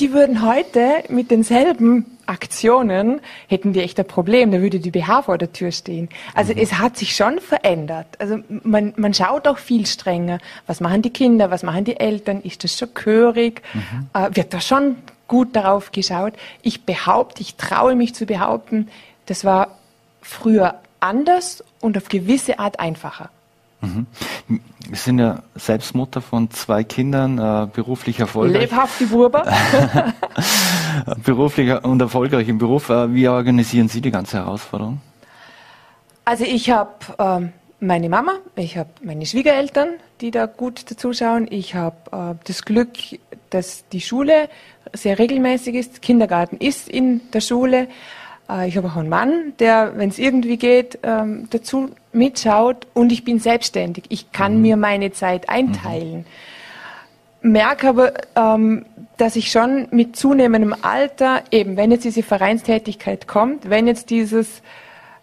Die würden heute mit denselben Aktionen, hätten die echt ein Problem, da würde die BH vor der Tür stehen. Also mhm. es hat sich schon verändert. Also man, man schaut auch viel strenger. Was machen die Kinder, was machen die Eltern? Ist das schon gehörig? Mhm. Äh, wird da schon gut darauf geschaut. Ich behaupte, ich traue mich zu behaupten, das war früher anders und auf gewisse Art einfacher. Mhm. Wir sind ja selbst Mutter von zwei Kindern, äh, beruflich erfolgreich. Lebhaft die Burber. beruflich und erfolgreich im Beruf. Äh, wie organisieren Sie die ganze Herausforderung? Also ich habe ähm, meine Mama, ich habe meine Schwiegereltern, die da gut dazuschauen. Ich habe äh, das Glück, dass die Schule sehr regelmäßig ist. Kindergarten ist in der Schule. Äh, ich habe auch einen Mann, der, wenn es irgendwie geht, ähm, dazu mitschaut. Und ich bin selbstständig. Ich kann mhm. mir meine Zeit einteilen. Mhm. Merke aber, ähm, dass ich schon mit zunehmendem Alter, eben wenn jetzt diese Vereinstätigkeit kommt, wenn jetzt dieses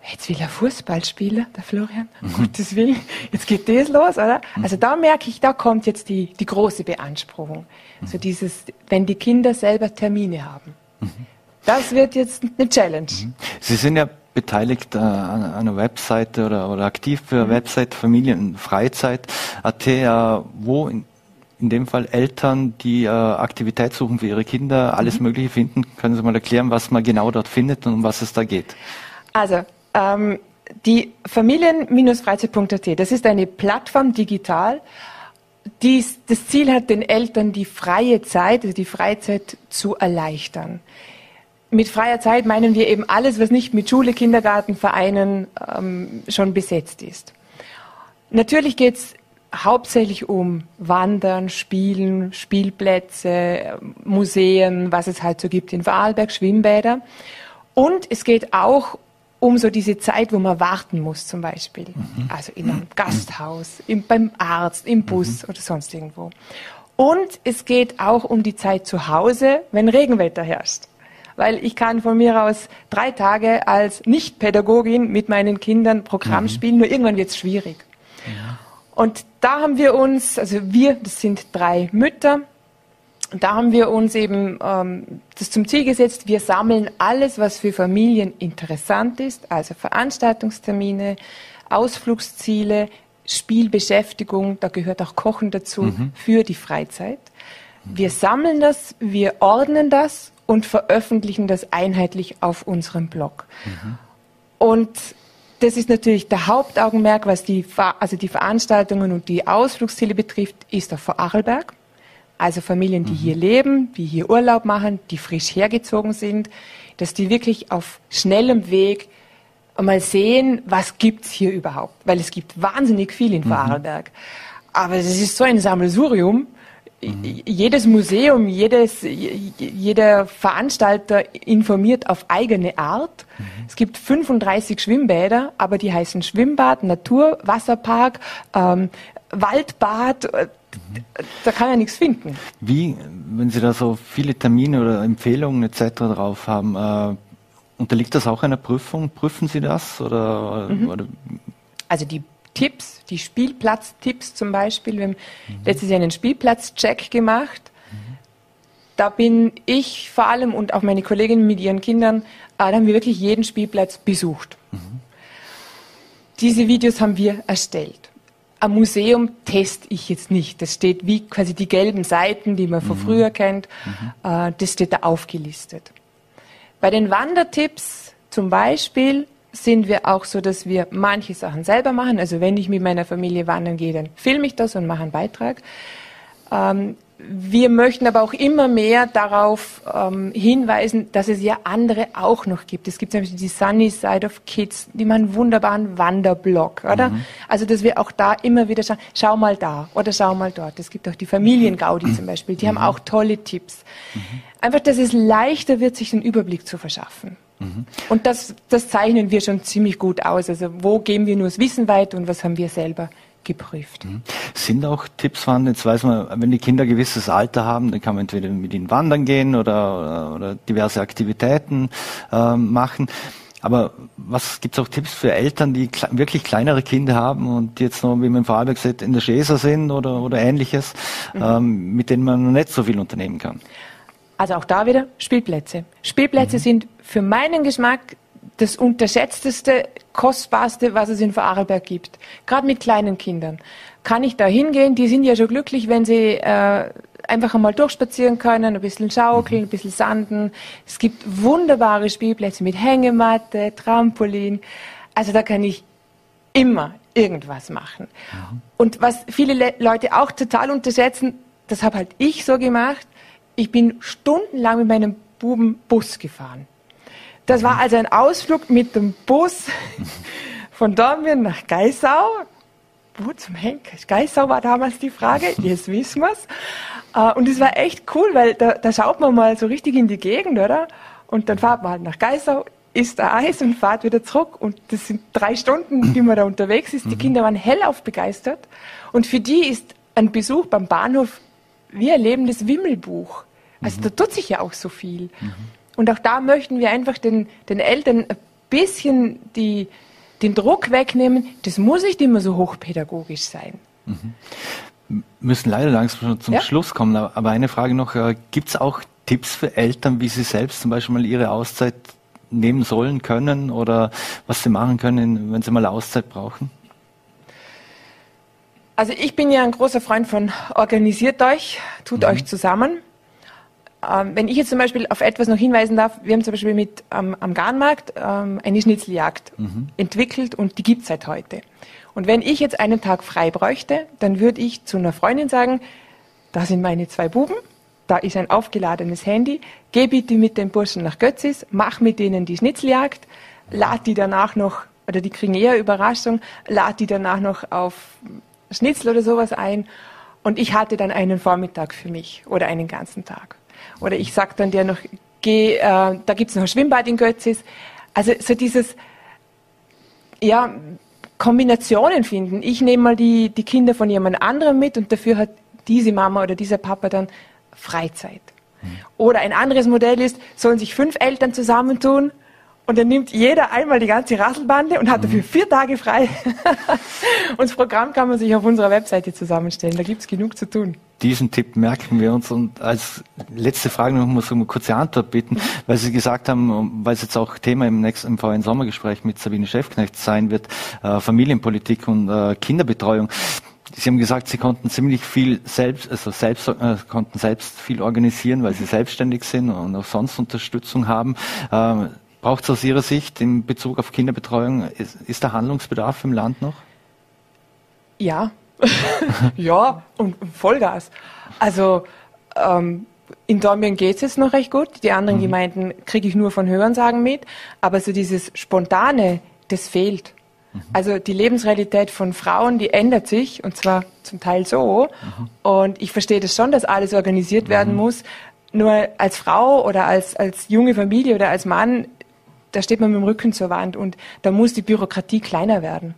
jetzt will er Fußball spielen, der Florian, um mhm. Gottes Willen, jetzt geht das los, oder? Mhm. Also da merke ich, da kommt jetzt die, die große Beanspruchung. Mhm. So dieses, wenn die Kinder selber Termine haben. Mhm. Das wird jetzt eine Challenge. Mhm. Sie sind ja beteiligt äh, an einer Webseite oder, oder aktiv für mhm. Website Familienfreizeit.at, äh, wo in, in dem Fall Eltern, die äh, Aktivität suchen für ihre Kinder, alles Mögliche finden. Können Sie mal erklären, was man genau dort findet und um was es da geht? Also ähm, die Familien-Freizeit.at, das ist eine Plattform digital, die das Ziel hat, den Eltern die freie Zeit, also die Freizeit zu erleichtern. Mit freier Zeit meinen wir eben alles, was nicht mit Schule, Kindergarten, Vereinen ähm, schon besetzt ist. Natürlich geht es hauptsächlich um Wandern, Spielen, Spielplätze, Museen, was es halt so gibt in Vorarlberg, Schwimmbäder. Und es geht auch um so diese Zeit, wo man warten muss zum Beispiel. Mhm. Also in einem Gasthaus, im, beim Arzt, im Bus mhm. oder sonst irgendwo. Und es geht auch um die Zeit zu Hause, wenn Regenwetter herrscht. Weil ich kann von mir aus drei Tage als Nicht-Pädagogin mit meinen Kindern Programm mhm. spielen, nur irgendwann wird es schwierig. Ja. Und da haben wir uns, also wir, das sind drei Mütter, da haben wir uns eben ähm, das zum Ziel gesetzt, wir sammeln alles, was für Familien interessant ist, also Veranstaltungstermine, Ausflugsziele, Spielbeschäftigung, da gehört auch Kochen dazu, mhm. für die Freizeit. Wir sammeln das, wir ordnen das und veröffentlichen das einheitlich auf unserem Blog. Mhm. Und das ist natürlich der Hauptaugenmerk, was die, also die Veranstaltungen und die Ausflugsziele betrifft, ist auf Vorarlberg. Also Familien, die mhm. hier leben, die hier Urlaub machen, die frisch hergezogen sind, dass die wirklich auf schnellem Weg mal sehen, was gibt's hier überhaupt. Weil es gibt wahnsinnig viel in mhm. Vorarlberg. Aber es ist so ein Sammelsurium. Mhm. Jedes Museum, jedes, jeder Veranstalter informiert auf eigene Art. Mhm. Es gibt 35 Schwimmbäder, aber die heißen Schwimmbad, Natur, Wasserpark, ähm, Waldbad. Da kann er nichts finden. Wie, wenn Sie da so viele Termine oder Empfehlungen etc. drauf haben, äh, Unterliegt das auch einer Prüfung? Prüfen Sie das? Oder, mhm. oder? Also die Tipps, die Spielplatztipps zum Beispiel. Wir haben mhm. letztes Jahr einen Spielplatzcheck gemacht. Mhm. Da bin ich vor allem und auch meine Kolleginnen mit ihren Kindern, äh, da haben wir wirklich jeden Spielplatz besucht. Mhm. Diese Videos haben wir erstellt. Am Museum teste ich jetzt nicht. Das steht wie quasi die gelben Seiten, die man von mhm. früher kennt. Mhm. Äh, das steht da aufgelistet. Bei den Wandertipps zum Beispiel sind wir auch so, dass wir manche Sachen selber machen. Also wenn ich mit meiner Familie wandern gehe, dann filme ich das und mache einen Beitrag. Ähm, wir möchten aber auch immer mehr darauf ähm, hinweisen, dass es ja andere auch noch gibt. Es gibt zum Beispiel die Sunny Side of Kids, die machen einen wunderbaren Wanderblog, oder? Mhm. Also, dass wir auch da immer wieder schauen, schau mal da oder schau mal dort. Es gibt auch die Familiengaudi zum Beispiel, die mhm. haben auch tolle Tipps. Mhm. Einfach, dass es leichter wird, sich einen Überblick zu verschaffen. Mhm. Und das, das zeichnen wir schon ziemlich gut aus. Also, wo geben wir nur das Wissen weiter und was haben wir selber geprüft. Mhm. Sind auch Tipps vorhanden, jetzt weiß man, wenn die Kinder ein gewisses Alter haben, dann kann man entweder mit ihnen wandern gehen oder, oder diverse Aktivitäten äh, machen. Aber was gibt es auch Tipps für Eltern, die kle wirklich kleinere Kinder haben und die jetzt noch, wie man Vorarlberg gesagt, in der Schäser sind oder, oder ähnliches, mhm. ähm, mit denen man noch nicht so viel unternehmen kann? Also auch da wieder Spielplätze. Spielplätze mhm. sind für meinen Geschmack das unterschätzteste, kostbarste, was es in Vorarlberg gibt. Gerade mit kleinen Kindern. Kann ich da hingehen? Die sind ja schon glücklich, wenn sie äh, einfach einmal durchspazieren können, ein bisschen schaukeln, ein bisschen sanden. Es gibt wunderbare Spielplätze mit Hängematte, Trampolin. Also da kann ich immer irgendwas machen. Mhm. Und was viele Le Leute auch total unterschätzen, das habe halt ich so gemacht. Ich bin stundenlang mit meinem Buben Bus gefahren. Das war also ein Ausflug mit dem Bus von Dornbirn nach Geisau. Wo zum Henker? Geisau war damals die Frage, jetzt wissen wir's. Äh, und es war echt cool, weil da, da schaut man mal so richtig in die Gegend, oder? Und dann fahrt man halt nach Geisau, isst ein Eis und fahrt wieder zurück. Und das sind drei Stunden, die man da unterwegs ist. Die mhm. Kinder waren hellauf begeistert. Und für die ist ein Besuch beim Bahnhof wie ein lebendes Wimmelbuch. Also mhm. da tut sich ja auch so viel. Und auch da möchten wir einfach den, den Eltern ein bisschen die, den Druck wegnehmen, das muss nicht immer so hochpädagogisch sein. Mhm. Müssen leider langsam zum ja? Schluss kommen, aber eine Frage noch, äh, gibt es auch Tipps für Eltern, wie sie selbst zum Beispiel mal ihre Auszeit nehmen sollen, können oder was sie machen können, wenn sie mal Auszeit brauchen? Also ich bin ja ein großer Freund von organisiert euch, tut mhm. euch zusammen. Ähm, wenn ich jetzt zum Beispiel auf etwas noch hinweisen darf, wir haben zum Beispiel mit ähm, am Garnmarkt ähm, eine Schnitzeljagd mhm. entwickelt und die gibt es seit heute. Und wenn ich jetzt einen Tag frei bräuchte, dann würde ich zu einer Freundin sagen, da sind meine zwei Buben, da ist ein aufgeladenes Handy, geh bitte mit den Burschen nach Götzis, mach mit denen die Schnitzeljagd, lad die danach noch, oder die kriegen eher Überraschung, lad die danach noch auf Schnitzel oder sowas ein und ich hatte dann einen Vormittag für mich oder einen ganzen Tag. Oder ich sage dann dir noch, geh, äh, da gibt es noch ein Schwimmbad in Götzis. Also so dieses, ja, Kombinationen finden. Ich nehme mal die, die Kinder von jemand anderem mit und dafür hat diese Mama oder dieser Papa dann Freizeit. Mhm. Oder ein anderes Modell ist, sollen sich fünf Eltern zusammentun und dann nimmt jeder einmal die ganze Rasselbande und hat dafür mhm. vier Tage frei. und das Programm kann man sich auf unserer Webseite zusammenstellen. Da gibt es genug zu tun. Diesen Tipp merken wir uns. Und als letzte Frage noch mal so eine kurze Antwort bitten, weil Sie gesagt haben, weil es jetzt auch Thema im nächsten im VN Sommergespräch mit Sabine Schäfknecht sein wird, äh, Familienpolitik und äh, Kinderbetreuung. Sie haben gesagt, Sie konnten ziemlich viel selbst, also selbst, äh, konnten selbst viel organisieren, weil Sie selbstständig sind und auch sonst Unterstützung haben. Äh, Braucht es aus Ihrer Sicht in Bezug auf Kinderbetreuung, ist, ist da Handlungsbedarf im Land noch? Ja, ja, und, Vollgas. Also ähm, in Dornbirn geht es jetzt noch recht gut. Die anderen mhm. Gemeinden kriege ich nur von Hörensagen mit. Aber so dieses Spontane, das fehlt. Mhm. Also die Lebensrealität von Frauen, die ändert sich und zwar zum Teil so. Mhm. Und ich verstehe das schon, dass alles organisiert werden mhm. muss. Nur als Frau oder als, als junge Familie oder als Mann da steht man mit dem Rücken zur Wand und da muss die Bürokratie kleiner werden.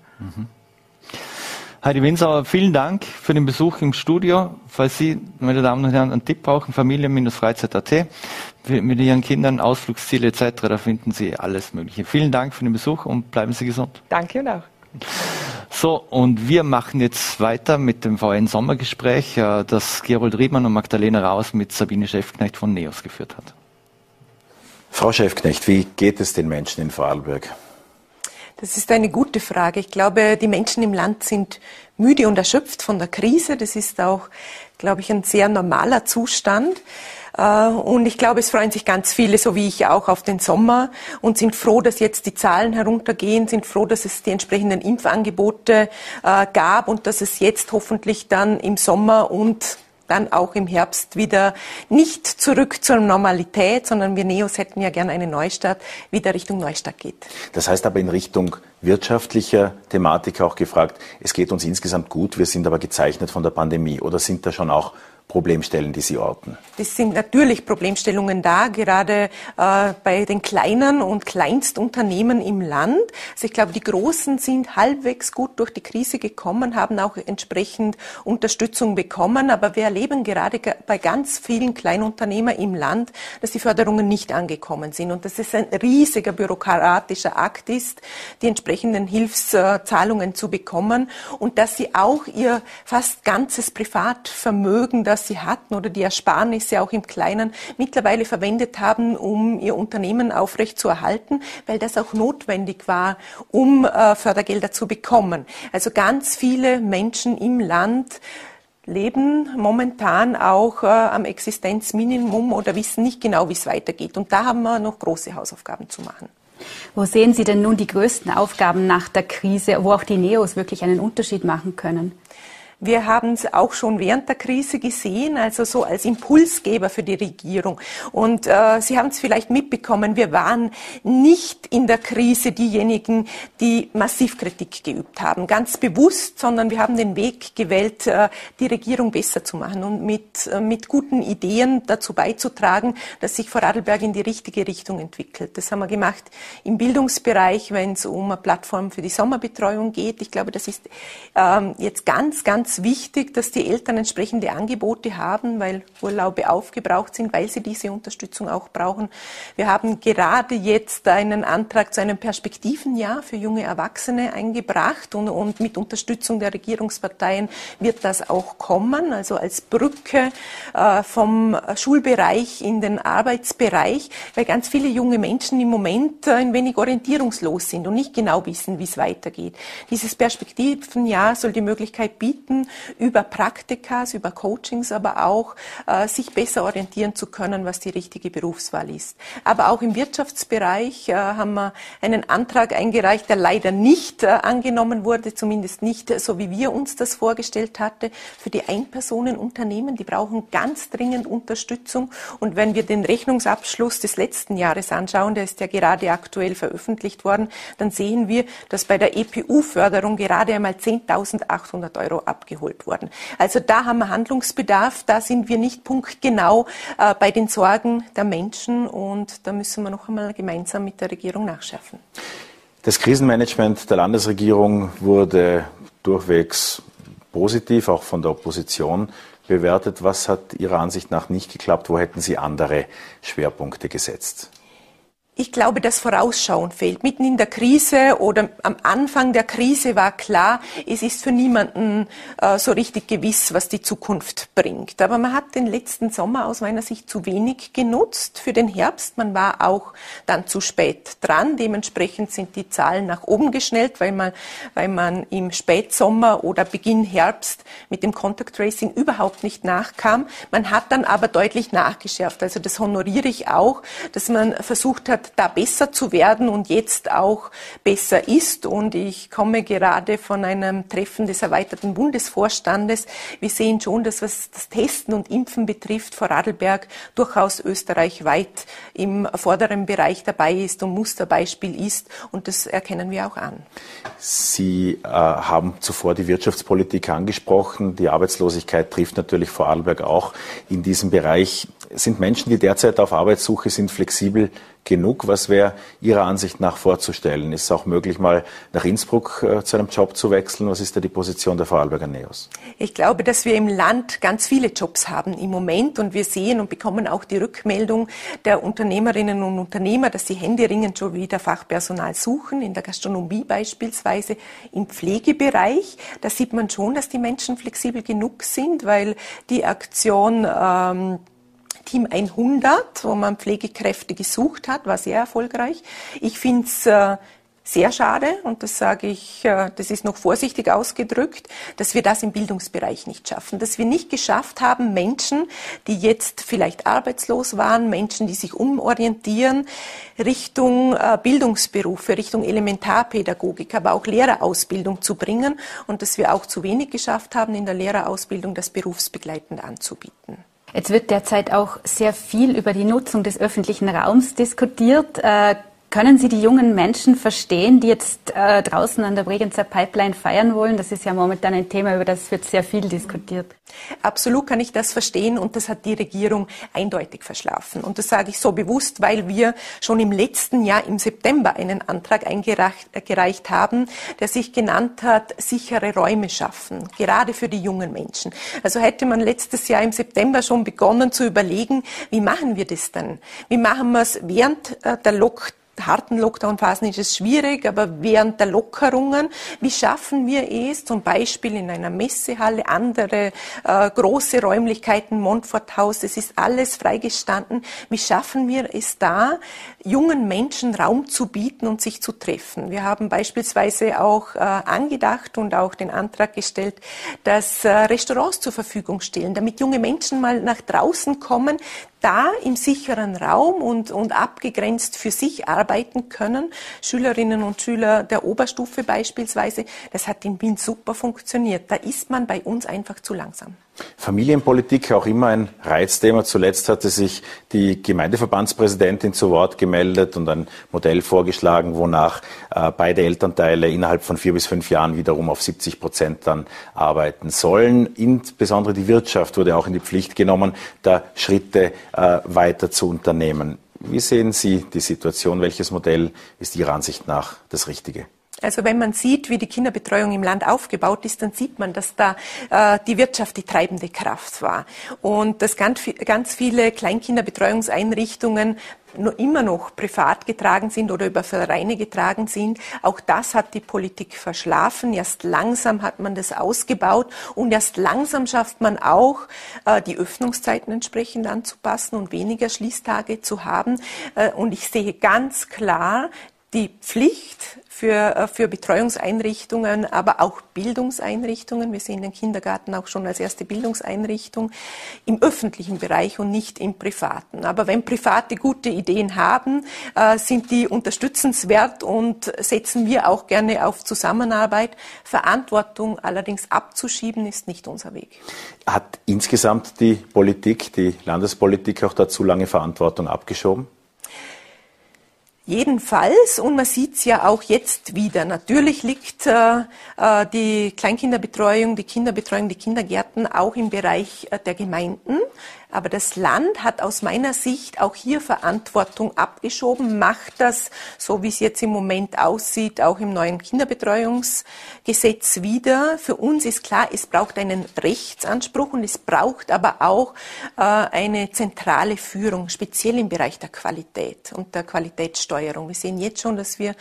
Heidi Winsauer, vielen Dank für den Besuch im Studio. Falls Sie, meine Damen und Herren, einen Tipp brauchen, Familien-Freizeit.at, mit Ihren Kindern, Ausflugsziele etc., da finden Sie alles Mögliche. Vielen Dank für den Besuch und bleiben Sie gesund. Danke und auch. So, und wir machen jetzt weiter mit dem VN-Sommergespräch, äh, das Gerold Riemann und Magdalena Raus mit Sabine Schäfknecht von NEOS geführt hat. Frau Schäfknecht, wie geht es den Menschen in Vorarlberg? Das ist eine gute Frage. Ich glaube, die Menschen im Land sind müde und erschöpft von der Krise. Das ist auch, glaube ich, ein sehr normaler Zustand. Äh, und ich glaube, es freuen sich ganz viele, so wie ich auch, auf den Sommer und sind froh, dass jetzt die Zahlen heruntergehen, sind froh, dass es die entsprechenden Impfangebote äh, gab und dass es jetzt hoffentlich dann im Sommer und dann auch im Herbst wieder nicht zurück zur Normalität, sondern wir Neos hätten ja gerne eine Neustadt, wieder Richtung Neustadt geht. Das heißt aber in Richtung wirtschaftlicher Thematik auch gefragt, es geht uns insgesamt gut, wir sind aber gezeichnet von der Pandemie oder sind da schon auch Problemstellen, die Sie orten? Es sind natürlich Problemstellungen da, gerade äh, bei den kleinen und Kleinstunternehmen im Land. Also ich glaube, die Großen sind halbwegs gut durch die Krise gekommen, haben auch entsprechend Unterstützung bekommen. Aber wir erleben gerade bei ganz vielen Kleinunternehmern im Land, dass die Förderungen nicht angekommen sind und dass es ein riesiger bürokratischer Akt ist, die entsprechenden Hilfszahlungen zu bekommen und dass sie auch ihr fast ganzes Privatvermögen, das sie hatten oder die Ersparnisse auch im Kleinen mittlerweile verwendet haben, um ihr Unternehmen aufrecht zu erhalten, weil das auch notwendig war, um äh, Fördergelder zu bekommen. Also ganz viele Menschen im Land leben momentan auch äh, am Existenzminimum oder wissen nicht genau, wie es weitergeht. Und da haben wir noch große Hausaufgaben zu machen. Wo sehen Sie denn nun die größten Aufgaben nach der Krise, wo auch die Neos wirklich einen Unterschied machen können? Wir haben es auch schon während der Krise gesehen, also so als Impulsgeber für die Regierung. Und äh, Sie haben es vielleicht mitbekommen, wir waren nicht in der Krise diejenigen, die massiv Kritik geübt haben, ganz bewusst, sondern wir haben den Weg gewählt, äh, die Regierung besser zu machen und mit, äh, mit guten Ideen dazu beizutragen, dass sich Vorarlberg in die richtige Richtung entwickelt. Das haben wir gemacht im Bildungsbereich, wenn es um eine Plattform für die Sommerbetreuung geht. Ich glaube, das ist ähm, jetzt ganz, ganz ganz wichtig, dass die Eltern entsprechende Angebote haben, weil Urlaube aufgebraucht sind, weil sie diese Unterstützung auch brauchen. Wir haben gerade jetzt einen Antrag zu einem Perspektivenjahr für junge Erwachsene eingebracht und, und mit Unterstützung der Regierungsparteien wird das auch kommen, also als Brücke äh, vom Schulbereich in den Arbeitsbereich, weil ganz viele junge Menschen im Moment äh, ein wenig orientierungslos sind und nicht genau wissen, wie es weitergeht. Dieses Perspektivenjahr soll die Möglichkeit bieten, Wissen über Praktikas, über Coachings, aber auch äh, sich besser orientieren zu können, was die richtige Berufswahl ist. Aber auch im Wirtschaftsbereich äh, haben wir einen Antrag eingereicht, der leider nicht äh, angenommen wurde, zumindest nicht so, wie wir uns das vorgestellt hatten, für die Einpersonenunternehmen. Die brauchen ganz dringend Unterstützung. Und wenn wir den Rechnungsabschluss des letzten Jahres anschauen, der ist ja gerade aktuell veröffentlicht worden, dann sehen wir, dass bei der EPU-Förderung gerade einmal 10.800 Euro ab abgeholt worden. Also da haben wir Handlungsbedarf, da sind wir nicht punktgenau äh, bei den Sorgen der Menschen und da müssen wir noch einmal gemeinsam mit der Regierung nachschärfen. Das Krisenmanagement der Landesregierung wurde durchwegs positiv, auch von der Opposition bewertet. Was hat Ihrer Ansicht nach nicht geklappt? Wo hätten Sie andere Schwerpunkte gesetzt? Ich glaube, das Vorausschauen fehlt. Mitten in der Krise oder am Anfang der Krise war klar, es ist für niemanden äh, so richtig gewiss, was die Zukunft bringt. Aber man hat den letzten Sommer aus meiner Sicht zu wenig genutzt für den Herbst. Man war auch dann zu spät dran. Dementsprechend sind die Zahlen nach oben geschnellt, weil man, weil man im Spätsommer oder Beginn Herbst mit dem Contact Tracing überhaupt nicht nachkam. Man hat dann aber deutlich nachgeschärft. Also das honoriere ich auch, dass man versucht hat, da besser zu werden und jetzt auch besser ist. Und ich komme gerade von einem Treffen des erweiterten Bundesvorstandes. Wir sehen schon, dass was das Testen und Impfen betrifft, Vorarlberg durchaus österreichweit im vorderen Bereich dabei ist und Musterbeispiel ist. Und das erkennen wir auch an. Sie äh, haben zuvor die Wirtschaftspolitik angesprochen. Die Arbeitslosigkeit trifft natürlich Vorarlberg auch in diesem Bereich. Sind Menschen, die derzeit auf Arbeitssuche sind, flexibel genug? Was wäre Ihrer Ansicht nach vorzustellen? Ist es auch möglich, mal nach Innsbruck äh, zu einem Job zu wechseln? Was ist da die Position der Vorarlberger Neos? Ich glaube, dass wir im Land ganz viele Jobs haben im Moment und wir sehen und bekommen auch die Rückmeldung der Unternehmerinnen und Unternehmer, dass sie händeringend schon wieder Fachpersonal suchen, in der Gastronomie beispielsweise, im Pflegebereich. Da sieht man schon, dass die Menschen flexibel genug sind, weil die Aktion ähm, Team 100, wo man Pflegekräfte gesucht hat, war sehr erfolgreich. Ich finde es äh, sehr schade, und das sage ich, äh, das ist noch vorsichtig ausgedrückt, dass wir das im Bildungsbereich nicht schaffen, dass wir nicht geschafft haben, Menschen, die jetzt vielleicht arbeitslos waren, Menschen, die sich umorientieren, Richtung äh, Bildungsberufe, Richtung Elementarpädagogik, aber auch Lehrerausbildung zu bringen und dass wir auch zu wenig geschafft haben, in der Lehrerausbildung das berufsbegleitend anzubieten. Jetzt wird derzeit auch sehr viel über die Nutzung des öffentlichen Raums diskutiert. Äh, können Sie die jungen Menschen verstehen, die jetzt äh, draußen an der Bregenzer Pipeline feiern wollen? Das ist ja momentan ein Thema, über das wird sehr viel diskutiert. Absolut kann ich das verstehen und das hat die Regierung eindeutig verschlafen. Und das sage ich so bewusst, weil wir schon im letzten Jahr im September einen Antrag eingereicht haben, der sich genannt hat, sichere Räume schaffen, gerade für die jungen Menschen. Also hätte man letztes Jahr im September schon begonnen zu überlegen, wie machen wir das denn? Wie machen wir es während äh, der Lockdown? Harten Lockdown-Phasen ist es schwierig, aber während der Lockerungen, wie schaffen wir es, zum Beispiel in einer Messehalle, andere äh, große Räumlichkeiten, Montfort Haus, es ist alles freigestanden, wie schaffen wir es da, jungen Menschen Raum zu bieten und sich zu treffen? Wir haben beispielsweise auch äh, angedacht und auch den Antrag gestellt, dass äh, Restaurants zur Verfügung stellen, damit junge Menschen mal nach draußen kommen, da im sicheren Raum und, und abgegrenzt für sich arbeiten können. Schülerinnen und Schüler der Oberstufe beispielsweise, das hat in Wien super funktioniert. Da ist man bei uns einfach zu langsam. Familienpolitik auch immer ein Reizthema. Zuletzt hatte sich die Gemeindeverbandspräsidentin zu Wort gemeldet und ein Modell vorgeschlagen, wonach äh, beide Elternteile innerhalb von vier bis fünf Jahren wiederum auf 70 Prozent dann arbeiten sollen. Insbesondere die Wirtschaft wurde auch in die Pflicht genommen, da Schritte äh, weiter zu unternehmen. Wie sehen Sie die Situation? Welches Modell ist Ihrer Ansicht nach das Richtige? Also wenn man sieht, wie die Kinderbetreuung im Land aufgebaut ist, dann sieht man, dass da äh, die Wirtschaft die treibende Kraft war und dass ganz, ganz viele Kleinkinderbetreuungseinrichtungen nur immer noch privat getragen sind oder über Vereine getragen sind. Auch das hat die Politik verschlafen. Erst langsam hat man das ausgebaut und erst langsam schafft man auch, äh, die Öffnungszeiten entsprechend anzupassen und weniger Schließtage zu haben. Äh, und ich sehe ganz klar die Pflicht für, äh, für Betreuungseinrichtungen, aber auch Bildungseinrichtungen. Wir sehen den Kindergarten auch schon als erste Bildungseinrichtung im öffentlichen Bereich und nicht im privaten. Aber wenn Private gute Ideen haben, äh, sind die unterstützenswert und setzen wir auch gerne auf Zusammenarbeit. Verantwortung allerdings abzuschieben ist nicht unser Weg. Hat insgesamt die Politik, die Landespolitik auch dazu lange Verantwortung abgeschoben? Jedenfalls, und man sieht es ja auch jetzt wieder, natürlich liegt äh, äh, die Kleinkinderbetreuung, die Kinderbetreuung, die Kindergärten auch im Bereich äh, der Gemeinden. Aber das Land hat aus meiner Sicht auch hier Verantwortung abgeschoben, macht das, so wie es jetzt im Moment aussieht, auch im neuen Kinderbetreuungsgesetz wieder. Für uns ist klar, es braucht einen Rechtsanspruch und es braucht aber auch äh, eine zentrale Führung, speziell im Bereich der Qualität und der Qualitätssteuerung. Wir sehen jetzt schon, dass wir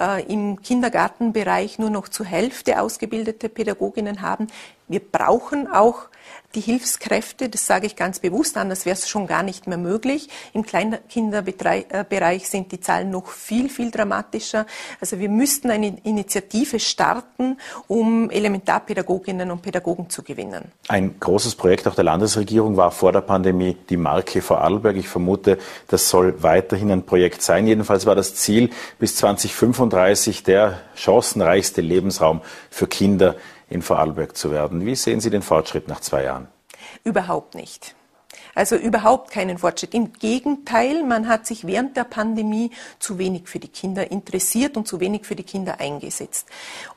äh, im Kindergartenbereich nur noch zur Hälfte ausgebildete Pädagoginnen haben. Wir brauchen auch die Hilfskräfte, das sage ich ganz bewusst, anders wäre es schon gar nicht mehr möglich. Im Kleinkinderbereich sind die Zahlen noch viel, viel dramatischer. Also wir müssten eine Initiative starten, um Elementarpädagoginnen und Pädagogen zu gewinnen. Ein großes Projekt auch der Landesregierung war vor der Pandemie die Marke Vorarlberg. Ich vermute, das soll weiterhin ein Projekt sein. Jedenfalls war das Ziel, bis 2035 der chancenreichste Lebensraum für Kinder in Vorarlberg zu werden. Wie sehen Sie den Fortschritt nach zwei Jahren? Überhaupt nicht. Also überhaupt keinen Fortschritt. Im Gegenteil, man hat sich während der Pandemie zu wenig für die Kinder interessiert und zu wenig für die Kinder eingesetzt.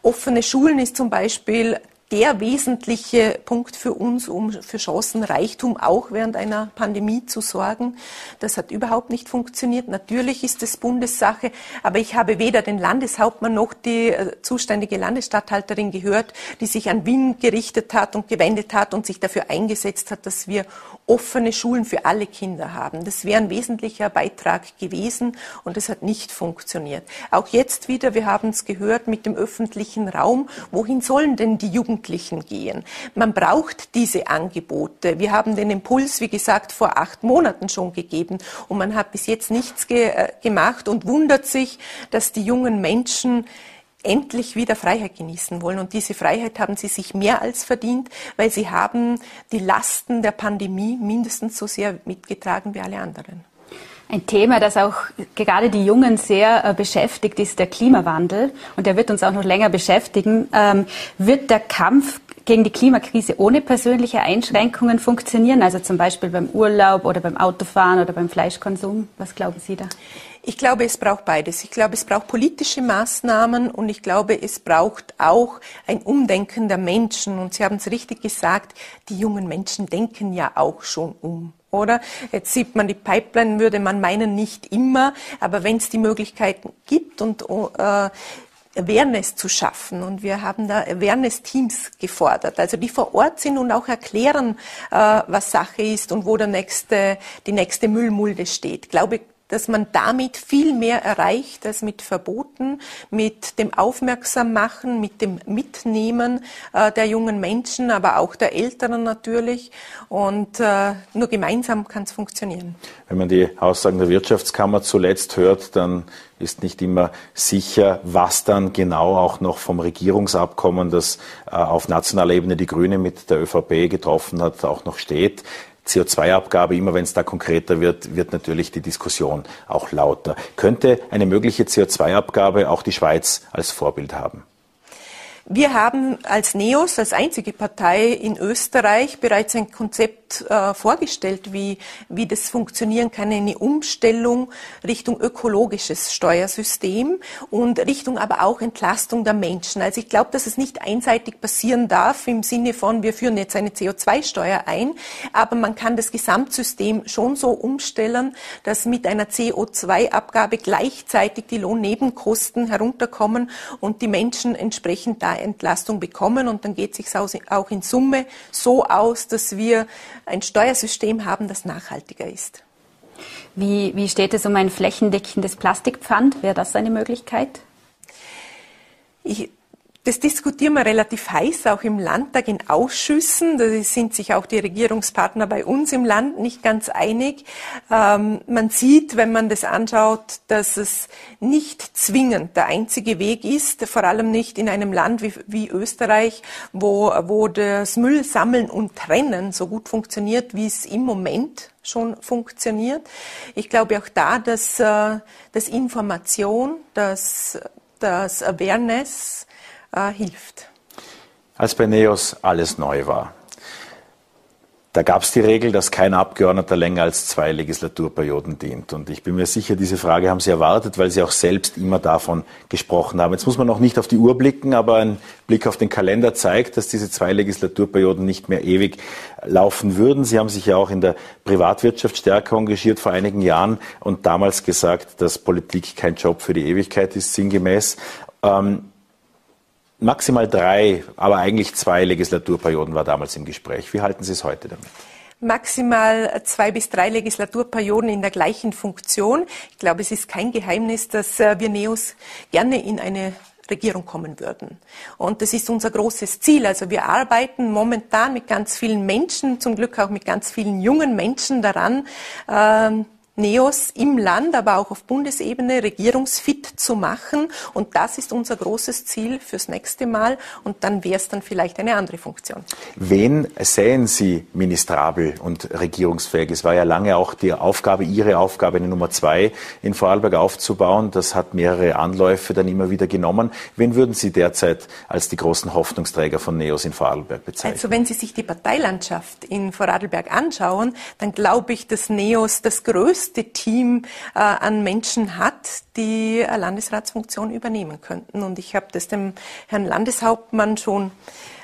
Offene Schulen ist zum Beispiel der wesentliche Punkt für uns, um für Chancenreichtum auch während einer Pandemie zu sorgen. Das hat überhaupt nicht funktioniert. Natürlich ist es Bundessache, aber ich habe weder den Landeshauptmann noch die äh, zuständige Landesstatthalterin gehört, die sich an Wien gerichtet hat und gewendet hat und sich dafür eingesetzt hat, dass wir offene Schulen für alle Kinder haben. Das wäre ein wesentlicher Beitrag gewesen und es hat nicht funktioniert. Auch jetzt wieder, wir haben es gehört mit dem öffentlichen Raum. Wohin sollen denn die Jugendlichen gehen? Man braucht diese Angebote. Wir haben den Impuls, wie gesagt, vor acht Monaten schon gegeben und man hat bis jetzt nichts ge äh, gemacht und wundert sich, dass die jungen Menschen endlich wieder Freiheit genießen wollen. Und diese Freiheit haben sie sich mehr als verdient, weil sie haben die Lasten der Pandemie mindestens so sehr mitgetragen wie alle anderen. Ein Thema, das auch gerade die Jungen sehr äh, beschäftigt, ist der Klimawandel. Und der wird uns auch noch länger beschäftigen. Ähm, wird der Kampf gegen die Klimakrise ohne persönliche Einschränkungen funktionieren? Also zum Beispiel beim Urlaub oder beim Autofahren oder beim Fleischkonsum? Was glauben Sie da? Ich glaube, es braucht beides. Ich glaube, es braucht politische Maßnahmen und ich glaube, es braucht auch ein Umdenken der Menschen. Und Sie haben es richtig gesagt, die jungen Menschen denken ja auch schon um. Oder? Jetzt sieht man die Pipeline, würde man meinen, nicht immer, aber wenn es die Möglichkeiten gibt und äh, Awareness zu schaffen. Und wir haben da Awareness-Teams gefordert, also die vor Ort sind und auch erklären, äh, was Sache ist und wo der nächste, die nächste Müllmulde steht. Glaube, dass man damit viel mehr erreicht als mit Verboten, mit dem Aufmerksammachen, mit dem Mitnehmen äh, der jungen Menschen, aber auch der Älteren natürlich. Und äh, nur gemeinsam kann es funktionieren. Wenn man die Aussagen der Wirtschaftskammer zuletzt hört, dann ist nicht immer sicher, was dann genau auch noch vom Regierungsabkommen, das äh, auf nationaler Ebene die Grüne mit der ÖVP getroffen hat, auch noch steht. CO2-Abgabe, immer wenn es da konkreter wird, wird natürlich die Diskussion auch lauter. Könnte eine mögliche CO2-Abgabe auch die Schweiz als Vorbild haben? Wir haben als NEOS, als einzige Partei in Österreich, bereits ein Konzept äh, vorgestellt, wie, wie das funktionieren kann, eine Umstellung Richtung ökologisches Steuersystem und Richtung aber auch Entlastung der Menschen. Also ich glaube, dass es nicht einseitig passieren darf im Sinne von, wir führen jetzt eine CO2-Steuer ein, aber man kann das Gesamtsystem schon so umstellen, dass mit einer CO2-Abgabe gleichzeitig die Lohnnebenkosten herunterkommen und die Menschen entsprechend da Entlastung bekommen und dann geht es sich auch in Summe so aus, dass wir ein Steuersystem haben, das nachhaltiger ist. Wie, wie steht es um ein flächendeckendes Plastikpfand? Wäre das eine Möglichkeit? Ich, das diskutieren wir relativ heiß, auch im Landtag, in Ausschüssen. Da sind sich auch die Regierungspartner bei uns im Land nicht ganz einig. Ähm, man sieht, wenn man das anschaut, dass es nicht zwingend der einzige Weg ist, vor allem nicht in einem Land wie, wie Österreich, wo, wo das Müll sammeln und trennen so gut funktioniert, wie es im Moment schon funktioniert. Ich glaube auch da, dass, äh, dass Information, dass, dass Awareness, äh, hilft. Als bei NEOS alles neu war, Da gab es die Regel, dass kein Abgeordneter länger als zwei Legislaturperioden dient. Und ich bin mir sicher, diese Frage haben Sie erwartet, weil Sie auch selbst immer davon gesprochen haben. Jetzt muss man noch nicht auf die Uhr blicken, aber ein Blick auf den Kalender zeigt, dass diese zwei Legislaturperioden nicht mehr ewig laufen würden. Sie haben sich ja auch in der Privatwirtschaft stärker engagiert vor einigen Jahren und damals gesagt, dass Politik kein Job für die Ewigkeit ist, sinngemäß. Ähm, maximal drei, aber eigentlich zwei Legislaturperioden war damals im Gespräch. Wie halten Sie es heute damit? maximal zwei bis drei Legislaturperioden in der gleichen Funktion. Ich glaube, es ist kein Geheimnis, dass äh, wir Neos gerne in eine Regierung kommen würden. Und das ist unser großes Ziel. Also wir arbeiten momentan mit ganz vielen Menschen, zum Glück auch mit ganz vielen jungen Menschen daran, ähm, NEOS im Land, aber auch auf Bundesebene regierungsfit zu machen. Und das ist unser großes Ziel fürs nächste Mal. Und dann wäre es dann vielleicht eine andere Funktion. Wen sehen Sie ministrabel und regierungsfähig? Es war ja lange auch die Aufgabe, Ihre Aufgabe, eine Nummer zwei in Vorarlberg aufzubauen. Das hat mehrere Anläufe dann immer wieder genommen. Wen würden Sie derzeit als die großen Hoffnungsträger von NEOS in Vorarlberg bezeichnen? Also wenn Sie sich die Parteilandschaft in Vorarlberg anschauen, dann glaube ich, dass NEOS das größte größte Team äh, an Menschen hat, die eine Landesratsfunktion übernehmen könnten. Und ich habe das dem Herrn Landeshauptmann schon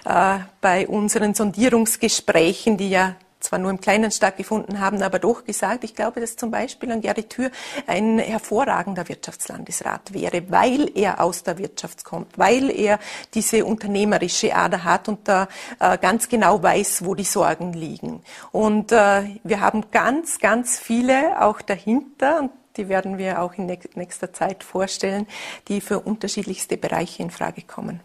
äh, bei unseren Sondierungsgesprächen, die ja zwar nur im Kleinen stattgefunden haben, aber doch gesagt, ich glaube, dass zum Beispiel ein Gerrit Thür ein hervorragender Wirtschaftslandesrat wäre, weil er aus der Wirtschaft kommt, weil er diese unternehmerische Ader hat und da äh, ganz genau weiß, wo die Sorgen liegen. Und äh, wir haben ganz, ganz viele auch dahinter und die werden wir auch in nächster Zeit vorstellen, die für unterschiedlichste Bereiche in Frage kommen.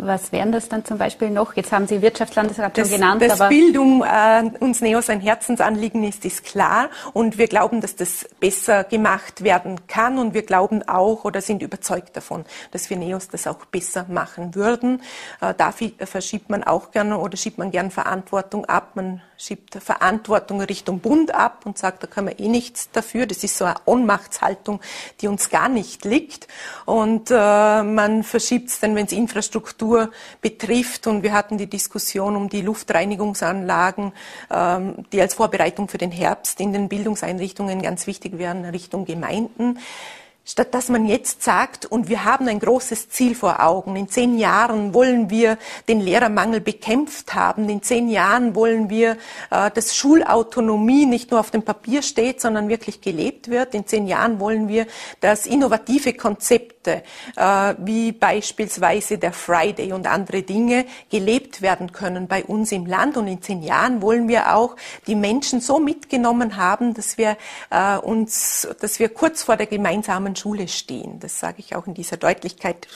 Was wären das dann zum Beispiel noch? Jetzt haben Sie Wirtschaftslandesrat schon genannt. Dass Bildung äh, uns NEOS ein Herzensanliegen ist, ist klar. Und wir glauben, dass das besser gemacht werden kann. Und wir glauben auch oder sind überzeugt davon, dass wir NEOS das auch besser machen würden. Äh, dafür verschiebt man auch gerne oder schiebt man gern Verantwortung ab. Man schiebt Verantwortung Richtung Bund ab und sagt, da kann man eh nichts dafür. Das ist so eine Ohnmachtshaltung, die uns gar nicht liegt. Und äh, man verschiebt es dann, wenn es Infrastruktur betrifft. Und wir hatten die Diskussion um die Luftreinigungsanlagen, ähm, die als Vorbereitung für den Herbst in den Bildungseinrichtungen ganz wichtig wären, Richtung Gemeinden statt dass man jetzt sagt, und wir haben ein großes Ziel vor Augen, in zehn Jahren wollen wir den Lehrermangel bekämpft haben, in zehn Jahren wollen wir, äh, dass Schulautonomie nicht nur auf dem Papier steht, sondern wirklich gelebt wird, in zehn Jahren wollen wir, dass innovative Konzepte äh, wie beispielsweise der Friday und andere Dinge gelebt werden können bei uns im Land. Und in zehn Jahren wollen wir auch die Menschen so mitgenommen haben, dass wir äh, uns, dass wir kurz vor der gemeinsamen Schule stehen. Das sage ich auch in dieser Deutlichkeit.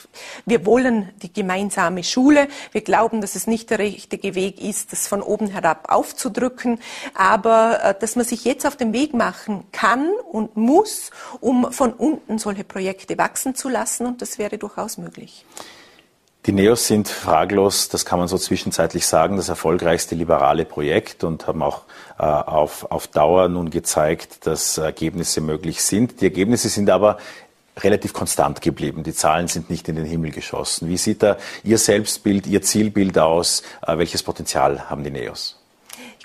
Wir wollen die gemeinsame Schule. Wir glauben, dass es nicht der richtige Weg ist, das von oben herab aufzudrücken, aber äh, dass man sich jetzt auf den Weg machen kann und muss, um von unten solche Projekte wachsen zu lassen. Und das wäre durchaus möglich. Die Neos sind fraglos, das kann man so zwischenzeitlich sagen, das erfolgreichste liberale Projekt und haben auch äh, auf, auf Dauer nun gezeigt, dass Ergebnisse möglich sind. Die Ergebnisse sind aber relativ konstant geblieben. Die Zahlen sind nicht in den Himmel geschossen. Wie sieht da Ihr Selbstbild, Ihr Zielbild aus? Äh, welches Potenzial haben die Neos?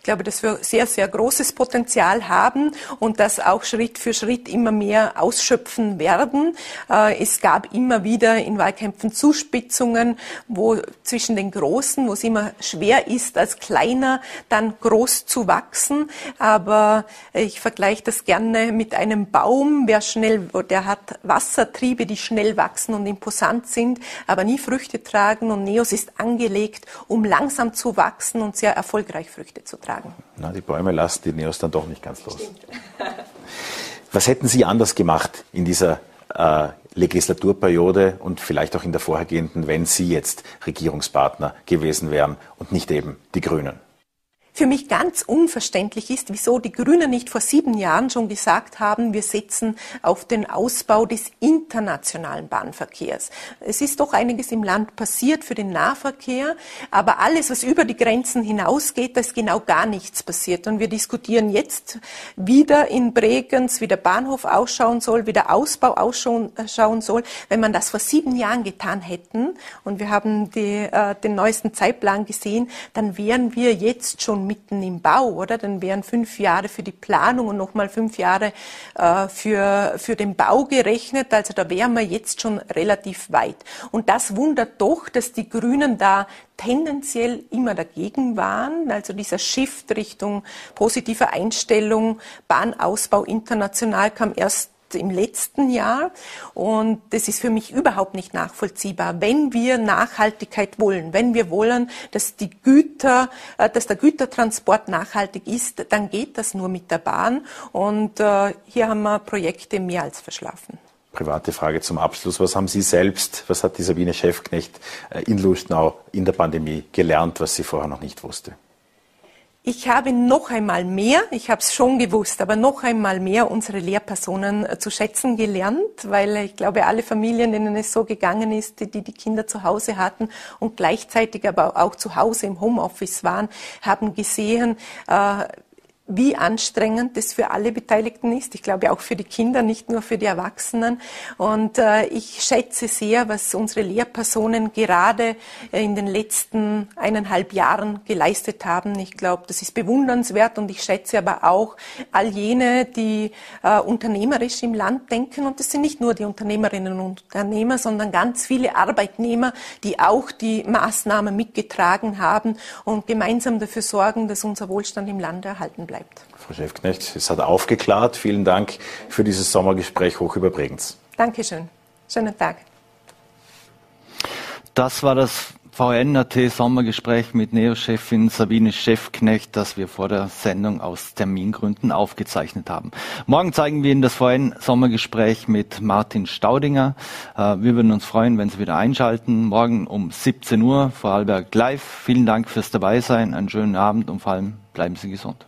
Glaube, dass wir sehr, sehr großes Potenzial haben und das auch Schritt für Schritt immer mehr ausschöpfen werden. Äh, es gab immer wieder in Wahlkämpfen Zuspitzungen, wo zwischen den Großen, wo es immer schwer ist, als Kleiner dann groß zu wachsen. Aber ich vergleiche das gerne mit einem Baum, wer schnell, der hat Wassertriebe, die schnell wachsen und imposant sind, aber nie Früchte tragen. Und Neos ist angelegt, um langsam zu wachsen und sehr erfolgreich Früchte zu tragen sagen. Na, die Bäume lassen die Neos dann doch nicht ganz los. Was hätten Sie anders gemacht in dieser äh, Legislaturperiode und vielleicht auch in der vorhergehenden, wenn Sie jetzt Regierungspartner gewesen wären und nicht eben die Grünen? Für mich ganz unverständlich ist, wieso die Grünen nicht vor sieben Jahren schon gesagt haben, wir setzen auf den Ausbau des internationalen Bahnverkehrs. Es ist doch einiges im Land passiert für den Nahverkehr, aber alles, was über die Grenzen hinausgeht, da ist genau gar nichts passiert. Und wir diskutieren jetzt wieder in Bregenz, wie der Bahnhof ausschauen soll, wie der Ausbau ausschauen soll. Wenn man das vor sieben Jahren getan hätten und wir haben die, äh, den neuesten Zeitplan gesehen, dann wären wir jetzt schon mitten im Bau, oder? Dann wären fünf Jahre für die Planung und nochmal fünf Jahre äh, für, für den Bau gerechnet. Also da wären wir jetzt schon relativ weit. Und das wundert doch, dass die Grünen da tendenziell immer dagegen waren. Also dieser Shift Richtung positive Einstellung, Bahnausbau international kam erst im letzten Jahr. Und das ist für mich überhaupt nicht nachvollziehbar. Wenn wir Nachhaltigkeit wollen, wenn wir wollen, dass die Güter, äh, dass der Gütertransport nachhaltig ist, dann geht das nur mit der Bahn. Und äh, hier haben wir Projekte mehr als verschlafen. Private Frage zum Abschluss. Was haben Sie selbst, was hat die Sabine Schäfknecht äh, in Lustenau in der Pandemie gelernt, was sie vorher noch nicht wusste? Ich habe noch einmal mehr, ich habe es schon gewusst, aber noch einmal mehr unsere Lehrpersonen äh, zu schätzen gelernt, weil ich glaube, alle Familien, denen es so gegangen ist, die die Kinder zu Hause hatten und gleichzeitig aber auch zu Hause im Homeoffice waren, haben gesehen, äh, wie anstrengend das für alle Beteiligten ist. Ich glaube auch für die Kinder, nicht nur für die Erwachsenen. Und äh, ich schätze sehr, was unsere Lehrpersonen gerade äh, in den letzten eineinhalb Jahren geleistet haben. Ich glaube, das ist bewundernswert und ich schätze aber auch all jene, die äh, unternehmerisch im Land denken. Und das sind nicht nur die Unternehmerinnen und Unternehmer, sondern ganz viele Arbeitnehmer, die auch die Maßnahmen mitgetragen haben und gemeinsam dafür sorgen, dass unser Wohlstand im Land erhalten bleibt bleibt. Frau Schäfknecht, es hat aufgeklärt. Vielen Dank für dieses Sommergespräch hoch über Bregenz. Dankeschön. Schönen Tag. Das war das VNAT Sommergespräch mit Neo-Chefin Sabine Schäfknecht, das wir vor der Sendung aus Termingründen aufgezeichnet haben. Morgen zeigen wir Ihnen das VN Sommergespräch mit Martin Staudinger. Äh, wir würden uns freuen, wenn Sie wieder einschalten. Morgen um 17 Uhr vor Alberg Live. Vielen Dank fürs Dabeisein. Einen schönen Abend und vor allem bleiben Sie gesund.